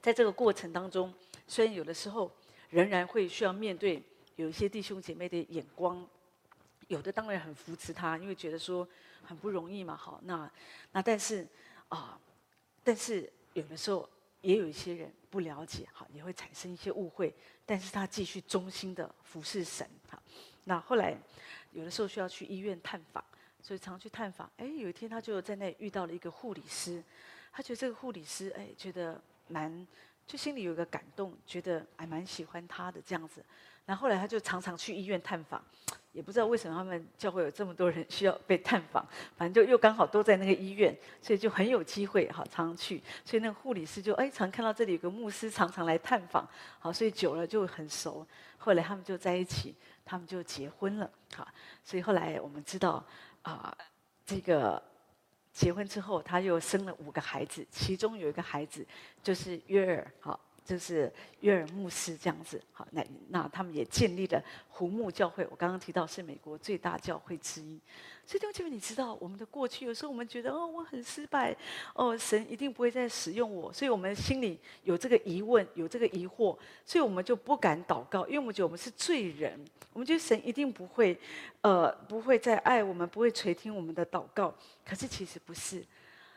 在这个过程当中，虽然有的时候仍然会需要面对有一些弟兄姐妹的眼光，有的当然很扶持他，因为觉得说很不容易嘛。好，那那但是啊，但是有的时候也有一些人不了解，好，也会产生一些误会。但是他继续忠心的服侍神。好，那后来有的时候需要去医院探访。所以常去探访，哎，有一天他就在那遇到了一个护理师，他觉得这个护理师，哎，觉得蛮，就心里有一个感动，觉得还蛮喜欢他的这样子。然后来他就常常去医院探访，也不知道为什么他们教会有这么多人 需要被探访，反正就又刚好都在那个医院，所以就很有机会哈，常常去。所以那个护理师就哎，常看到这里有个牧师常常来探访，好，所以久了就很熟。后来他们就在一起，他们就结婚了，好，所以后来我们知道。啊，这个结婚之后，他又生了五个孩子，其中有一个孩子就是约尔，好。就是约尔牧师这样子，好，那那他们也建立了湖木教会。我刚刚提到是美国最大教会之一。所以弟兄姐妹，你知道我们的过去，有时候我们觉得哦，我很失败，哦，神一定不会再使用我，所以我们心里有这个疑问，有这个疑惑，所以我们就不敢祷告，因为我们觉得我们是罪人，我们觉得神一定不会，呃，不会再爱我们，不会垂听我们的祷告。可是其实不是，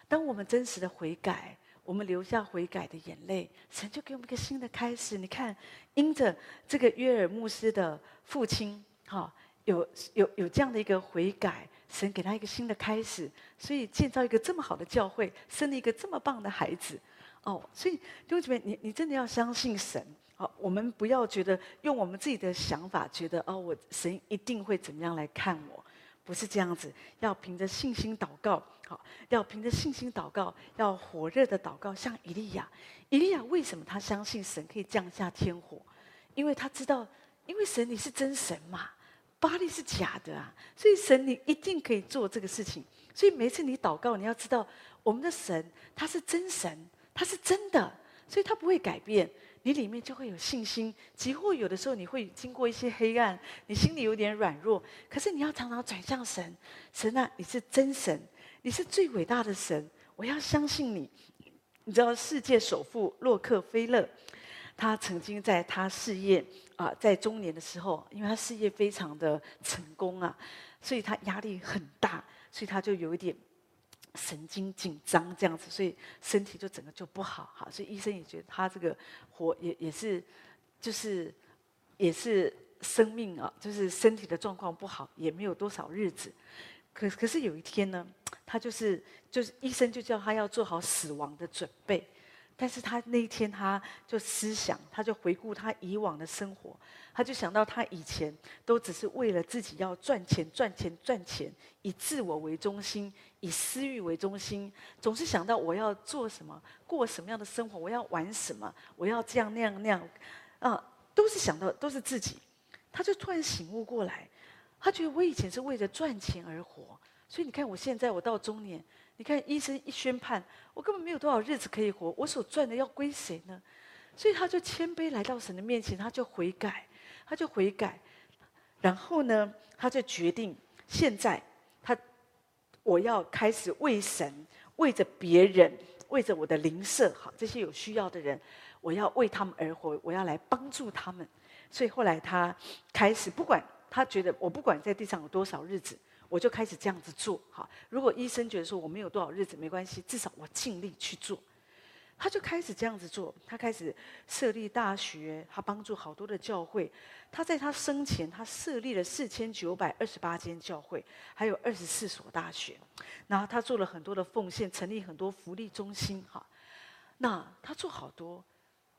当我们真实的悔改。我们流下悔改的眼泪，神就给我们一个新的开始。你看，因着这个约尔牧师的父亲，哈，有有有这样的一个悔改，神给他一个新的开始，所以建造一个这么好的教会，生了一个这么棒的孩子，哦，所以弟兄姐妹，你你真的要相信神，好，我们不要觉得用我们自己的想法，觉得哦，我神一定会怎么样来看我。不是这样子，要凭着信心祷告，好，要凭着信心祷告，要火热的祷告，像以利亚。以利亚为什么他相信神可以降下天火？因为他知道，因为神你是真神嘛，巴力是假的啊，所以神你一定可以做这个事情。所以每次你祷告，你要知道，我们的神他是真神，他是真的，所以他不会改变。你里面就会有信心，几乎有的时候你会经过一些黑暗，你心里有点软弱，可是你要常常转向神，神啊，你是真神，你是最伟大的神，我要相信你。你知道世界首富洛克菲勒，他曾经在他事业啊，在中年的时候，因为他事业非常的成功啊，所以他压力很大，所以他就有一点神经紧张这样子，所以身体就整个就不好哈。所以医生也觉得他这个活也也是，就是也是生命啊，就是身体的状况不好，也没有多少日子。可可是有一天呢，他就是就是医生就叫他要做好死亡的准备，但是他那一天他就思想，他就回顾他以往的生活，他就想到他以前都只是为了自己要赚钱赚钱赚钱，以自我为中心，以私欲为中心，总是想到我要做什么，过什么样的生活，我要玩什么，我要这样那样那样，啊，都是想到都是自己，他就突然醒悟过来。他觉得我以前是为了赚钱而活，所以你看我现在我到中年，你看医生一宣判，我根本没有多少日子可以活，我所赚的要归谁呢？所以他就谦卑来到神的面前，他就悔改，他就悔改，然后呢，他就决定现在他我要开始为神，为着别人，为着我的邻舍，好这些有需要的人，我要为他们而活，我要来帮助他们。所以后来他开始不管。他觉得我不管在地上有多少日子，我就开始这样子做。好，如果医生觉得说我没有多少日子没关系，至少我尽力去做。他就开始这样子做。他开始设立大学，他帮助好多的教会。他在他生前，他设立了四千九百二十八间教会，还有二十四所大学。然后他做了很多的奉献，成立很多福利中心。哈，那他做好多。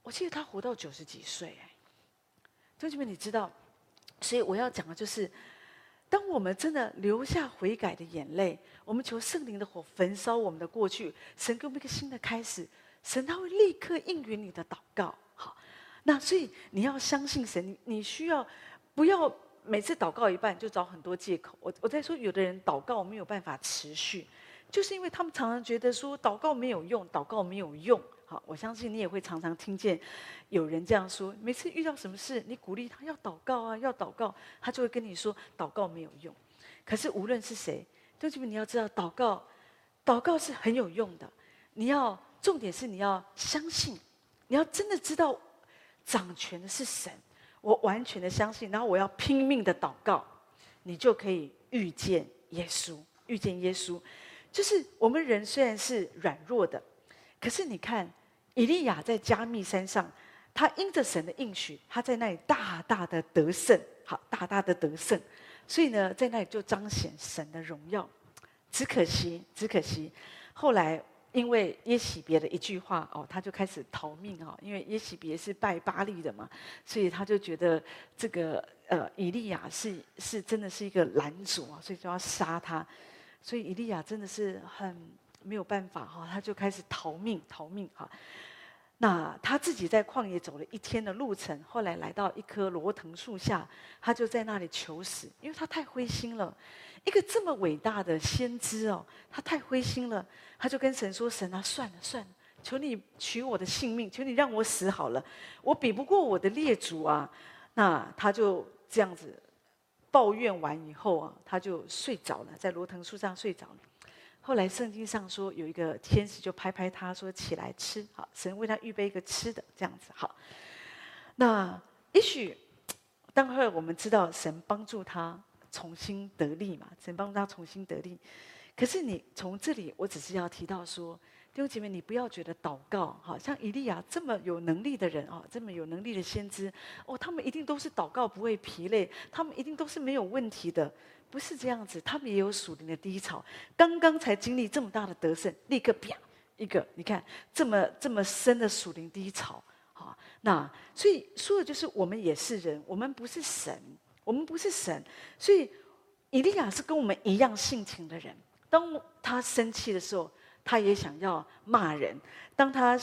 我记得他活到九十几岁。哎，同学们，你知道？所以我要讲的就是，当我们真的流下悔改的眼泪，我们求圣灵的火焚烧我们的过去，神给我们一个新的开始，神他会立刻应允你的祷告。好，那所以你要相信神，你你需要不要每次祷告一半就找很多借口。我我在说，有的人祷告没有办法持续，就是因为他们常常觉得说祷告没有用，祷告没有用。我相信你也会常常听见有人这样说。每次遇到什么事，你鼓励他要祷告啊，要祷告，他就会跟你说祷告没有用。可是无论是谁，弟兄姐妹，你要知道，祷告，祷告是很有用的。你要重点是你要相信，你要真的知道掌权的是神。我完全的相信，然后我要拼命的祷告，你就可以遇见耶稣。遇见耶稣，就是我们人虽然是软弱的，可是你看。以利亚在加密山上，他因着神的应许，他在那里大大的得胜，好，大大的得胜。所以呢，在那里就彰显神的荣耀。只可惜，只可惜，后来因为耶洗别的一句话哦，他就开始逃命哦。因为耶洗别是拜巴力的嘛，所以他就觉得这个呃以利亚是是真的是一个拦阻啊，所以就要杀他。所以以利亚真的是很。没有办法哈，他就开始逃命，逃命哈。那他自己在旷野走了一天的路程，后来来到一棵罗藤树下，他就在那里求死，因为他太灰心了。一个这么伟大的先知哦，他太灰心了，他就跟神说：“神啊，算了算了，求你取我的性命，求你让我死好了，我比不过我的列祖啊。”那他就这样子抱怨完以后啊，他就睡着了，在罗藤树上睡着了。后来圣经上说，有一个天使就拍拍他说：“起来吃。”好，神为他预备一个吃的，这样子好。那也许，待会我们知道神帮助他重新得力嘛，神帮他重新得力。可是你从这里，我只是要提到说，弟兄姐妹，你不要觉得祷告，好像以利亚这么有能力的人哦，这么有能力的先知哦，他们一定都是祷告不会疲累，他们一定都是没有问题的。不是这样子，他们也有属灵的低潮。刚刚才经历这么大的得胜，立刻啪一个，你看这么这么深的属灵低潮，好，那所以说的就是我们也是人，我们不是神，我们不是神。所以以利亚是跟我们一样性情的人。当他生气的时候，他也想要骂人；当他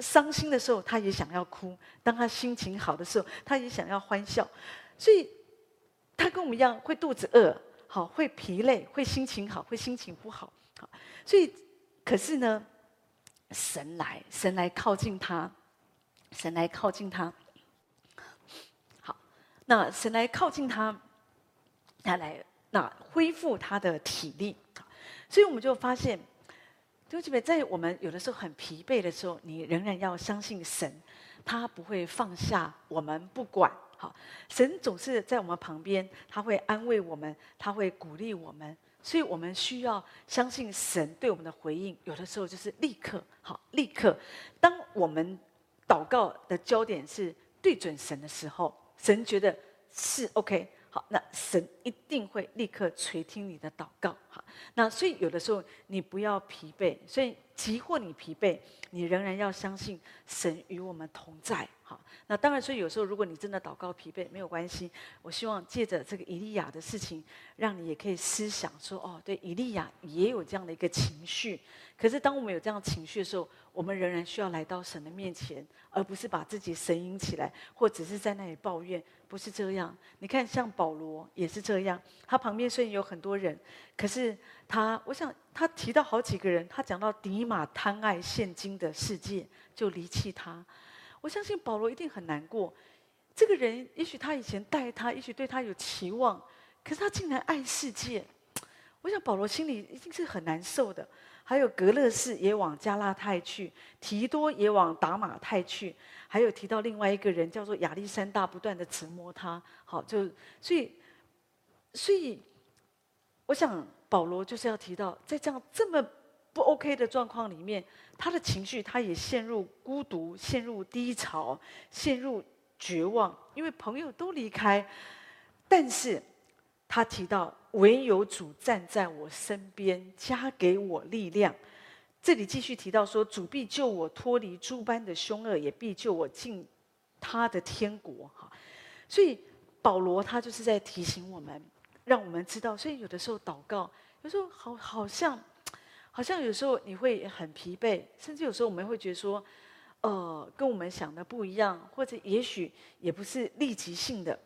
伤心的时候，他也想要哭；当他心情好的时候，他也想要欢笑。所以他跟我们一样，会肚子饿。好，会疲累，会心情好，会心情不好。好，所以，可是呢，神来，神来靠近他，神来靠近他。好，那神来靠近他，他来那恢复他的体力。所以我们就发现，就基本在我们有的时候很疲惫的时候，你仍然要相信神，他不会放下我们不管。好，神总是在我们旁边，他会安慰我们，他会鼓励我们，所以我们需要相信神对我们的回应。有的时候就是立刻，好，立刻。当我们祷告的焦点是对准神的时候，神觉得是 OK。好，那神一定会立刻垂听你的祷告。好，那所以有的时候你不要疲惫，所以即或你疲惫，你仍然要相信神与我们同在。好，那当然，所以有时候如果你真的祷告疲惫，没有关系。我希望借着这个以利亚的事情，让你也可以思想说：哦，对，以利亚也有这样的一个情绪。可是当我们有这样情绪的时候，我们仍然需要来到神的面前，而不是把自己神隐起来，或只是在那里抱怨。不是这样，你看，像保罗也是这样。他旁边虽然有很多人，可是他，我想他提到好几个人。他讲到迪马贪爱现今的世界，就离弃他。我相信保罗一定很难过。这个人，也许他以前待他，也许对他有期望，可是他竟然爱世界。我想保罗心里一定是很难受的。还有格勒士也往加拉太去，提多也往达马太去，还有提到另外一个人叫做亚历山大，不断的折磨他。好，就所以，所以，我想保罗就是要提到，在这样这么不 OK 的状况里面，他的情绪他也陷入孤独，陷入低潮，陷入绝望，因为朋友都离开，但是。他提到，唯有主站在我身边，加给我力量。这里继续提到说，主必救我脱离诸般的凶恶，也必救我进他的天国。哈，所以保罗他就是在提醒我们，让我们知道。所以有的时候祷告，有时候好好像，好像有时候你会很疲惫，甚至有时候我们会觉得说，呃，跟我们想的不一样，或者也许也不是立即性的，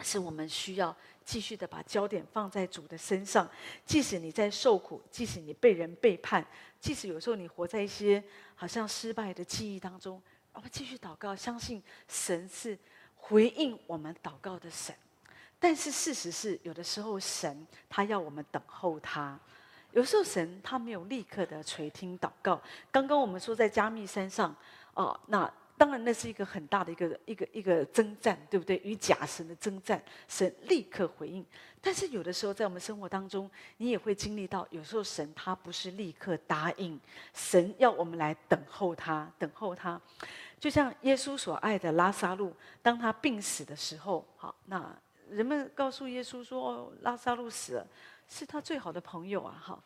是我们需要。继续的把焦点放在主的身上，即使你在受苦，即使你被人背叛，即使有时候你活在一些好像失败的记忆当中，我们继续祷告，相信神是回应我们祷告的神。但是事实是，有的时候神他要我们等候他，有时候神他没有立刻的垂听祷告。刚刚我们说在加密山上，哦，那。当然，那是一个很大的一个一个一个征战，对不对？与假神的征战，神立刻回应。但是有的时候，在我们生活当中，你也会经历到，有时候神他不是立刻答应，神要我们来等候他，等候他。就像耶稣所爱的拉撒路，当他病死的时候，好，那人们告诉耶稣说：“，拉撒路死了，是他最好的朋友啊！”哈，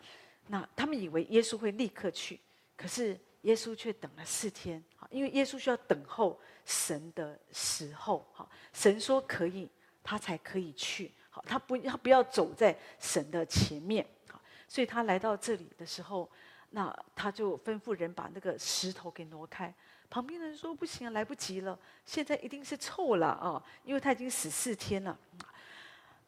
那他们以为耶稣会立刻去，可是。耶稣却等了四天，因为耶稣需要等候神的时候，哈神说可以，他才可以去，好他不，他不要走在神的前面，所以他来到这里的时候，那他就吩咐人把那个石头给挪开。旁边的人说不行啊，来不及了，现在一定是臭了啊，因为他已经死四天了。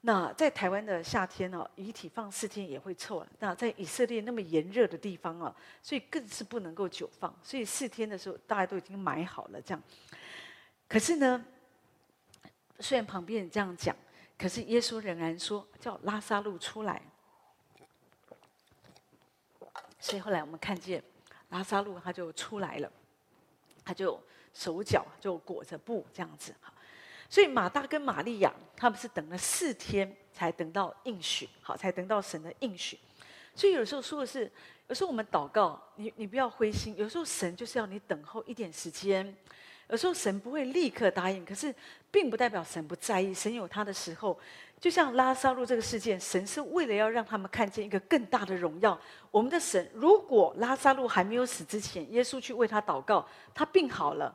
那在台湾的夏天呢，遗体放四天也会臭了。那在以色列那么炎热的地方啊，所以更是不能够久放。所以四天的时候，大家都已经买好了这样。可是呢，虽然旁边人这样讲，可是耶稣仍然说叫拉撒路出来。所以后来我们看见拉撒路他就出来了，他就手脚就裹着布这样子。所以马大跟玛利亚他们是等了四天才等到应许，好，才等到神的应许。所以有时候说的是，有时候我们祷告，你你不要灰心。有时候神就是要你等候一点时间。有时候神不会立刻答应，可是并不代表神不在意。神有他的时候，就像拉撒路这个事件，神是为了要让他们看见一个更大的荣耀。我们的神，如果拉撒路还没有死之前，耶稣去为他祷告，他病好了。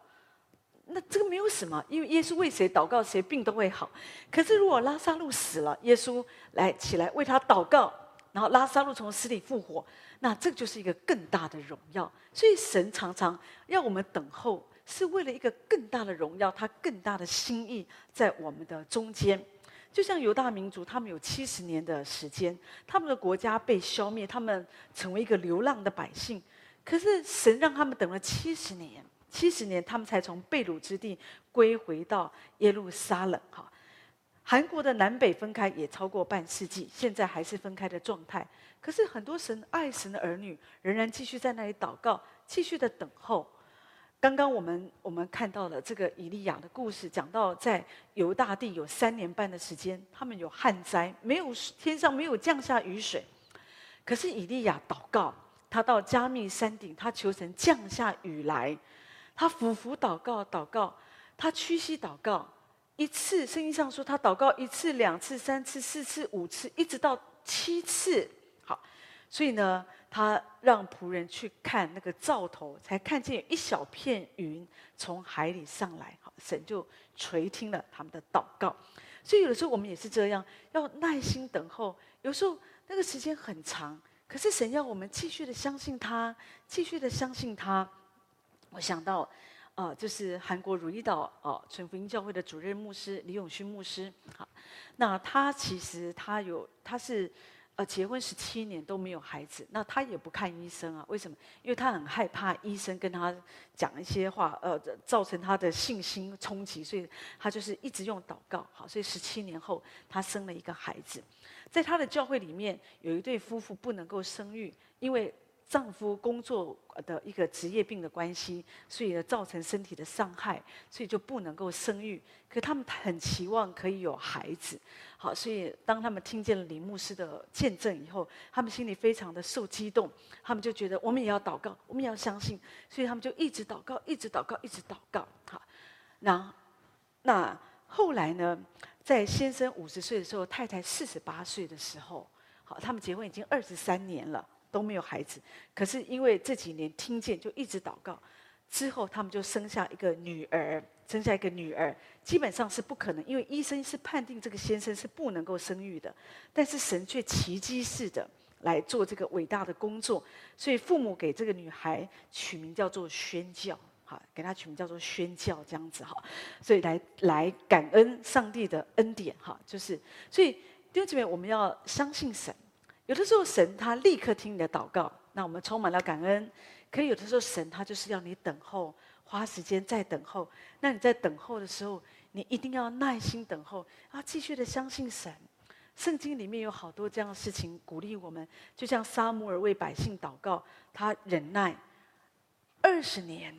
那这个没有什么，因为耶稣为谁祷告，谁病都会好。可是如果拉撒路死了，耶稣来起来为他祷告，然后拉撒路从死里复活，那这就是一个更大的荣耀。所以神常常要我们等候，是为了一个更大的荣耀，他更大的心意在我们的中间。就像犹大民族，他们有七十年的时间，他们的国家被消灭，他们成为一个流浪的百姓。可是神让他们等了七十年。七十年，他们才从被掳之地归回到耶路撒冷。哈，韩国的南北分开也超过半世纪，现在还是分开的状态。可是很多神爱神的儿女仍然继续在那里祷告，继续的等候。刚刚我们我们看到了这个以利亚的故事，讲到在犹大地有三年半的时间，他们有旱灾，没有天上没有降下雨水。可是以利亚祷告，他到加密山顶，他求神降下雨来。他俯伏祷告，祷告，他屈膝祷告一次，圣经上说他祷告一次、两次、三次、四次、五次，一直到七次。好，所以呢。他让仆人去看那个兆头，才看见有一小片云从海里上来。好，神就垂听了他们的祷告。所以有的时候我们也是这样，要耐心等候。有时候那个时间很长，可是神要我们继续的相信他，继续的相信他。我想到，啊、就是韩国汝矣岛哦纯福音教会的主任牧师李永勋牧师。好，那他其实他有他是。呃，结婚十七年都没有孩子，那他也不看医生啊？为什么？因为他很害怕医生跟他讲一些话，呃，造成他的信心冲击，所以他就是一直用祷告。好，所以十七年后他生了一个孩子，在他的教会里面有一对夫妇不能够生育，因为。丈夫工作的一个职业病的关系，所以呢造成身体的伤害，所以就不能够生育。可他们很期望可以有孩子，好，所以当他们听见了李牧师的见证以后，他们心里非常的受激动，他们就觉得我们也要祷告，我们也要相信，所以他们就一直祷告，一直祷告，一直祷告。好，那那后来呢，在先生五十岁的时候，太太四十八岁的时候，好，他们结婚已经二十三年了。都没有孩子，可是因为这几年听见，就一直祷告，之后他们就生下一个女儿，生下一个女儿，基本上是不可能，因为医生是判定这个先生是不能够生育的，但是神却奇迹似的来做这个伟大的工作，所以父母给这个女孩取名叫做宣教，好，给她取名叫做宣教这样子哈，所以来来感恩上帝的恩典哈，就是所以弟兄姊妹，我们要相信神。有的时候，神他立刻听你的祷告，那我们充满了感恩。可有的时候，神他就是要你等候，花时间再等候。那你在等候的时候，你一定要耐心等候，啊，继续的相信神。圣经里面有好多这样的事情鼓励我们，就像撒母耳为百姓祷告，他忍耐二十年，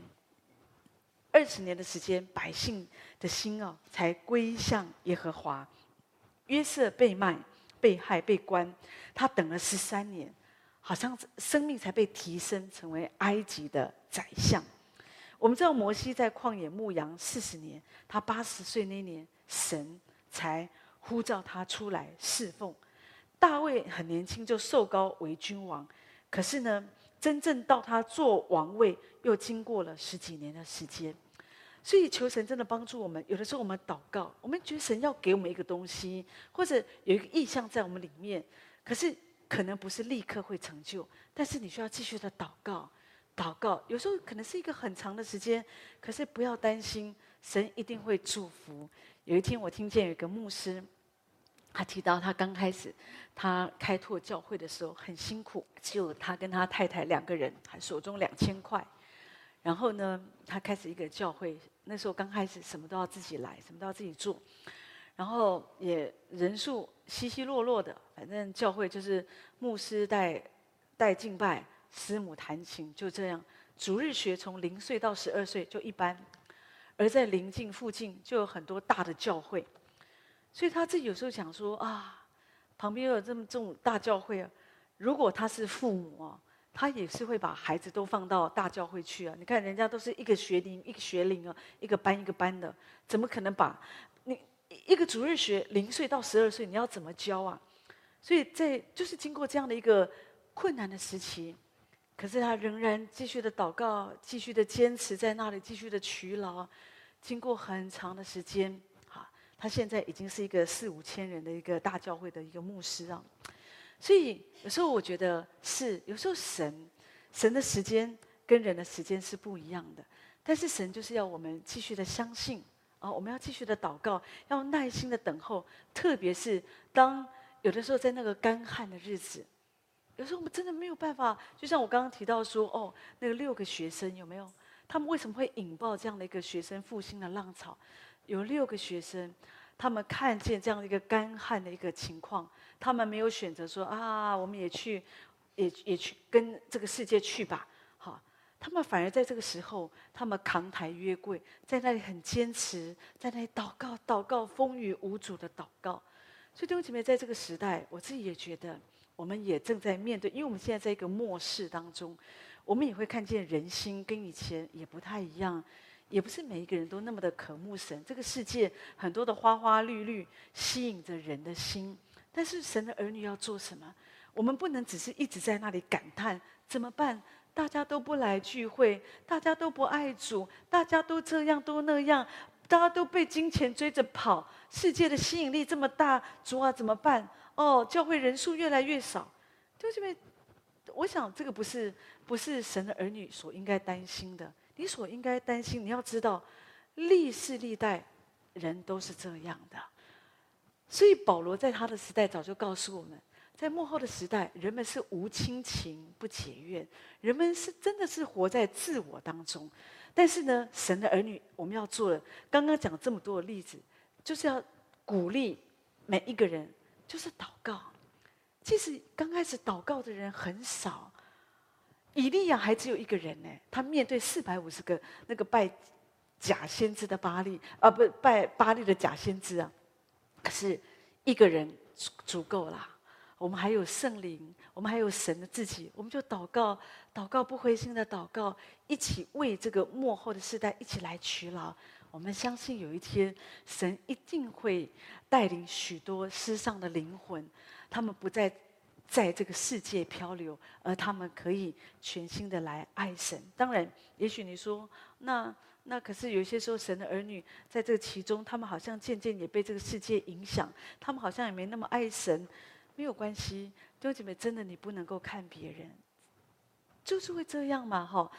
二十年的时间，百姓的心啊才归向耶和华。约瑟被卖。被害被关，他等了十三年，好像生命才被提升成为埃及的宰相。我们知道摩西在旷野牧羊四十年，他八十岁那年，神才呼召他出来侍奉。大卫很年轻就受膏为君王，可是呢，真正到他做王位，又经过了十几年的时间。所以求神真的帮助我们。有的时候我们祷告，我们觉得神要给我们一个东西，或者有一个意向在我们里面，可是可能不是立刻会成就。但是你需要继续的祷告，祷告。有时候可能是一个很长的时间，可是不要担心，神一定会祝福。有一天我听见有一个牧师，他提到他刚开始他开拓教会的时候很辛苦，只有他跟他太太两个人，还手中两千块。然后呢，他开始一个教会。那时候刚开始，什么都要自己来，什么都要自己做。然后也人数稀稀落落的，反正教会就是牧师带带敬拜，师母弹琴，就这样。主日学从零岁到十二岁就一般，而在邻近附近就有很多大的教会。所以他自己有时候想说啊，旁边有这么这种大教会啊，如果他是父母啊。他也是会把孩子都放到大教会去啊！你看人家都是一个学龄一个学龄啊，一个班一个班的，怎么可能把你一个主日学零岁到十二岁你要怎么教啊？所以在就是经过这样的一个困难的时期，可是他仍然继续的祷告，继续的坚持在那里，继续的劬劳。经过很长的时间，哈，他现在已经是一个四五千人的一个大教会的一个牧师啊。所以有时候我觉得是，有时候神神的时间跟人的时间是不一样的，但是神就是要我们继续的相信啊，我们要继续的祷告，要耐心的等候，特别是当有的时候在那个干旱的日子，有时候我们真的没有办法，就像我刚刚提到说，哦，那个六个学生有没有？他们为什么会引爆这样的一个学生复兴的浪潮？有六个学生。他们看见这样的一个干旱的一个情况，他们没有选择说啊，我们也去，也也去跟这个世界去吧。好，他们反而在这个时候，他们扛台约柜，在那里很坚持，在那里祷告，祷告风雨无阻的祷告。所以弟兄姐妹，在这个时代，我自己也觉得，我们也正在面对，因为我们现在在一个末世当中，我们也会看见人心跟以前也不太一样，也不是每一个人都那么的渴慕神。这个世界很多的花花绿绿吸引着人的心，但是神的儿女要做什么？我们不能只是一直在那里感叹，怎么办？大家都不来聚会，大家都不爱主，大家都这样都那样，大家都被金钱追着跑，世界的吸引力这么大，主啊怎么办？哦，教会人数越来越少，就这边，我想这个不是不是神的儿女所应该担心的。你所应该担心，你要知道，历世历代人都是这样的，所以保罗在他的时代早就告诉我们。在幕后的时代，人们是无亲情不结怨，人们是真的是活在自我当中。但是呢，神的儿女，我们要做的，刚刚讲这么多的例子，就是要鼓励每一个人，就是祷告。即使刚开始祷告的人很少，以利亚还只有一个人呢，他面对四百五十个那个拜假先知的巴力啊，不拜巴力的假先知啊，可是一个人足足够了。我们还有圣灵，我们还有神的自己，我们就祷告，祷告不灰心的祷告，一起为这个末后的世代一起来取劳。我们相信有一天，神一定会带领许多失丧的灵魂，他们不再在这个世界漂流，而他们可以全心的来爱神。当然，也许你说，那那可是有些时候，神的儿女在这个其中，他们好像渐渐也被这个世界影响，他们好像也没那么爱神。没有关系，弟兄姐妹，真的你不能够看别人，就是会这样嘛，哈！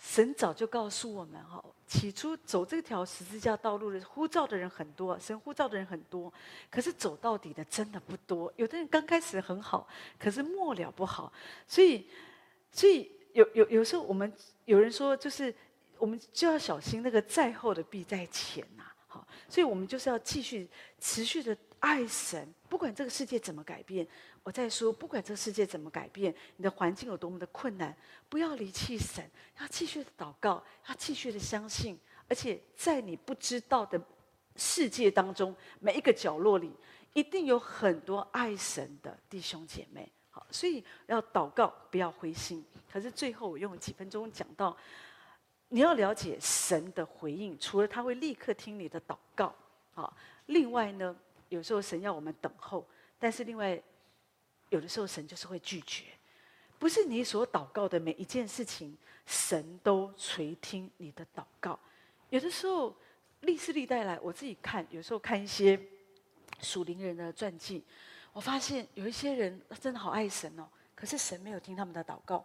神早就告诉我们，哈，起初走这条十字架道路的呼召的人很多，神呼召的人很多，可是走到底的真的不多。有的人刚开始很好，可是末了不好，所以，所以有有有时候我们有人说，就是我们就要小心那个在后的必在前呐，好，所以我们就是要继续持续的。爱神，不管这个世界怎么改变，我再说，不管这世界怎么改变，你的环境有多么的困难，不要离弃神，要继续的祷告，要继续的相信，而且在你不知道的世界当中，每一个角落里，一定有很多爱神的弟兄姐妹。好，所以要祷告，不要灰心。可是最后我用几分钟讲到，你要了解神的回应，除了他会立刻听你的祷告，好，另外呢？有时候神要我们等候，但是另外，有的时候神就是会拒绝，不是你所祷告的每一件事情，神都垂听你的祷告。有的时候历世历代来，我自己看，有时候看一些属灵人的传记，我发现有一些人真的好爱神哦，可是神没有听他们的祷告。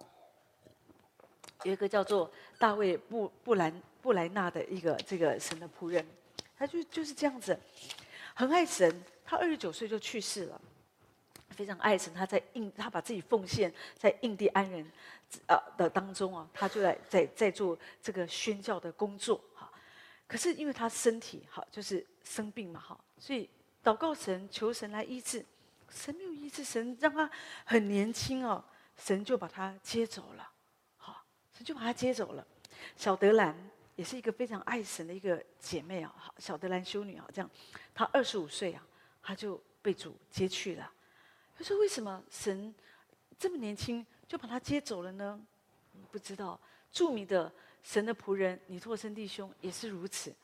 有一个叫做大卫布布兰布莱纳的一个这个神的仆人，他就就是这样子。很爱神，他二十九岁就去世了，非常爱神。他在印，他把自己奉献在印第安人，呃的当中啊，他就在在在做这个宣教的工作哈。可是因为他身体好，就是生病嘛哈，所以祷告神，求神来医治，神没有医治，神让他很年轻哦，神就把他接走了，好，神就把他接走了。小德兰。也是一个非常爱神的一个姐妹啊，好，小德兰修女啊，这样，她二十五岁啊，她就被主接去了。他说：“为什么神这么年轻就把他接走了呢？”不知道。著名的神的仆人尼托生弟兄也是如此，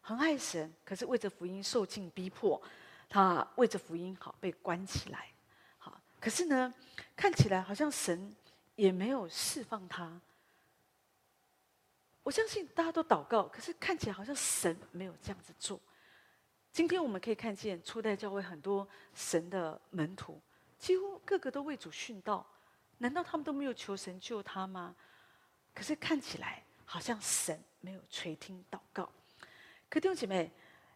很爱神，可是为着福音受尽逼迫，他为着福音好被关起来，好，可是呢，看起来好像神也没有释放他。我相信大家都祷告，可是看起来好像神没有这样子做。今天我们可以看见初代教会很多神的门徒，几乎个个都为主殉道，难道他们都没有求神救他吗？可是看起来好像神没有垂听祷告。可弟兄姐妹，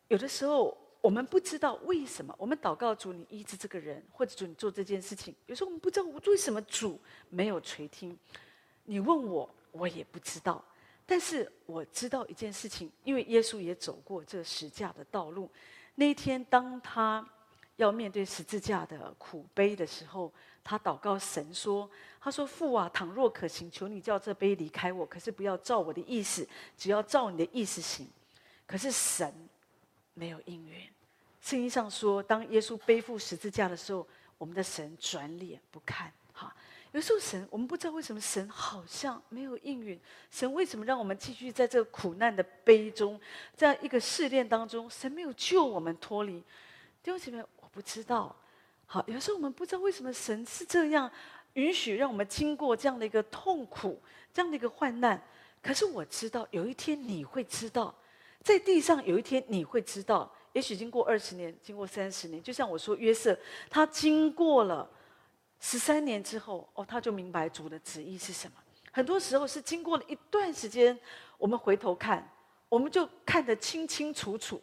有的时候我们不知道为什么，我们祷告主你医治这个人，或者主你做这件事情，有时候我们不知道为什么主没有垂听。你问我，我也不知道。但是我知道一件事情，因为耶稣也走过这十架的道路。那一天，当他要面对十字架的苦悲的时候，他祷告神说：“他说父啊，倘若可行，求你叫这杯离开我，可是不要照我的意思，只要照你的意思行。”可是神没有应允。圣经上说，当耶稣背负十字架的时候，我们的神转脸不看。哈，有时候神，我们不知道为什么神好像没有应允。神为什么让我们继续在这个苦难的杯中，在一个试炼当中，神没有救我们脱离？弟兄姐妹，我不知道。好，有时候我们不知道为什么神是这样允许让我们经过这样的一个痛苦，这样的一个患难。可是我知道，有一天你会知道，在地上有一天你会知道。也许经过二十年，经过三十年，就像我说约瑟，他经过了十三年之后，哦，他就明白主的旨意是什么。很多时候是经过了一段时间，我们回头看，我们就看得清清楚楚。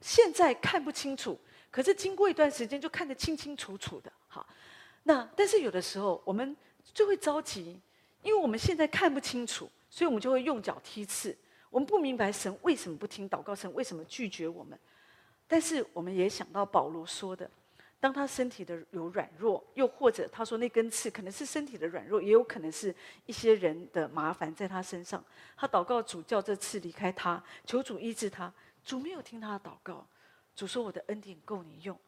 现在看不清楚，可是经过一段时间就看得清清楚楚的。好，那但是有的时候我们就会着急，因为我们现在看不清楚，所以我们就会用脚踢刺。我们不明白神为什么不听祷告，神为什么拒绝我们。但是我们也想到保罗说的，当他身体的有软弱，又或者他说那根刺可能是身体的软弱，也有可能是一些人的麻烦在他身上。他祷告主叫这刺离开他，求主医治他。主没有听他的祷告，主说我的恩典够你用。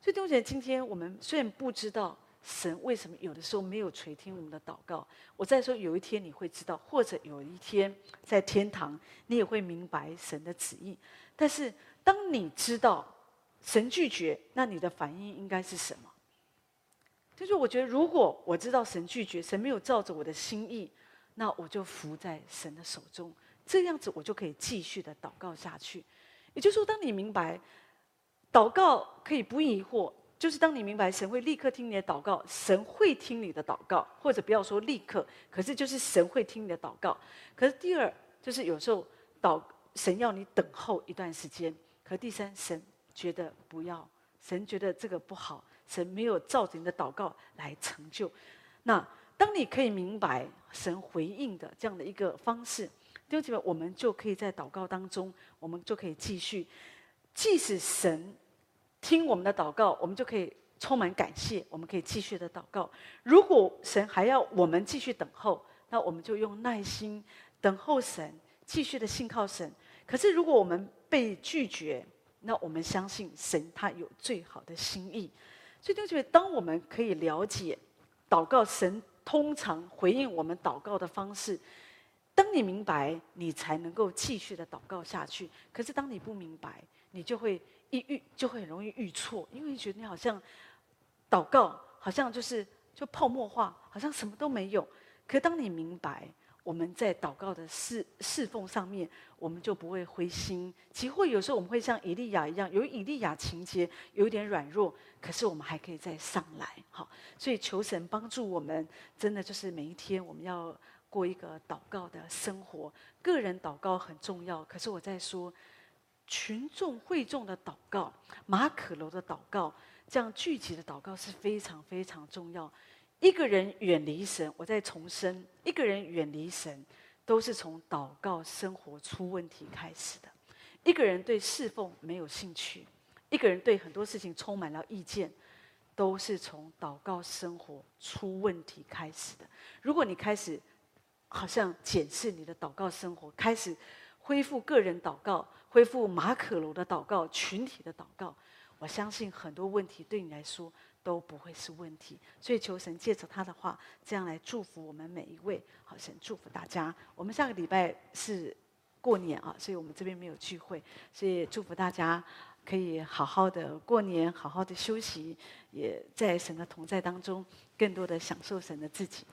所以弟兄姐妹，今天我们虽然不知道神为什么有的时候没有垂听我们的祷告，我再说有一天你会知道，或者有一天在天堂你也会明白神的旨意。但是。当你知道神拒绝，那你的反应应该是什么？就是我觉得，如果我知道神拒绝，神没有照着我的心意，那我就服在神的手中，这样子我就可以继续的祷告下去。也就是说，当你明白祷告可以不疑惑，就是当你明白神会立刻听你的祷告，神会听你的祷告，或者不要说立刻，可是就是神会听你的祷告。可是第二，就是有时候祷神要你等候一段时间。可第三，神觉得不要，神觉得这个不好，神没有照着你的祷告来成就。那当你可以明白神回应的这样的一个方式，弟兄姐妹，我们就可以在祷告当中，我们就可以继续。即使神听我们的祷告，我们就可以充满感谢，我们可以继续的祷告。如果神还要我们继续等候，那我们就用耐心等候神，继续的信靠神。可是如果我们被拒绝，那我们相信神他有最好的心意，所以就觉得当我们可以了解祷告，神通常回应我们祷告的方式。当你明白，你才能够继续的祷告下去。可是当你不明白，你就会一遇就会很容易遇错，因为觉得你好像祷告好像就是就泡沫化，好像什么都没有。可当你明白。我们在祷告的侍侍奉上面，我们就不会灰心。其实有时候我们会像以利亚一样，有以利亚情节，有一点软弱，可是我们还可以再上来。好，所以求神帮助我们，真的就是每一天我们要过一个祷告的生活。个人祷告很重要，可是我在说群众会众的祷告，马可楼的祷告，这样聚集的祷告是非常非常重要。一个人远离神，我再重申，一个人远离神，都是从祷告生活出问题开始的。一个人对侍奉没有兴趣，一个人对很多事情充满了意见，都是从祷告生活出问题开始的。如果你开始好像检视你的祷告生活，开始恢复个人祷告，恢复马可楼的祷告、群体的祷告，我相信很多问题对你来说。都不会是问题，所以求神借着他的话，这样来祝福我们每一位。好，神祝福大家。我们下个礼拜是过年啊，所以我们这边没有聚会，所以祝福大家可以好好的过年，好好的休息，也在神的同在当中，更多的享受神的自己。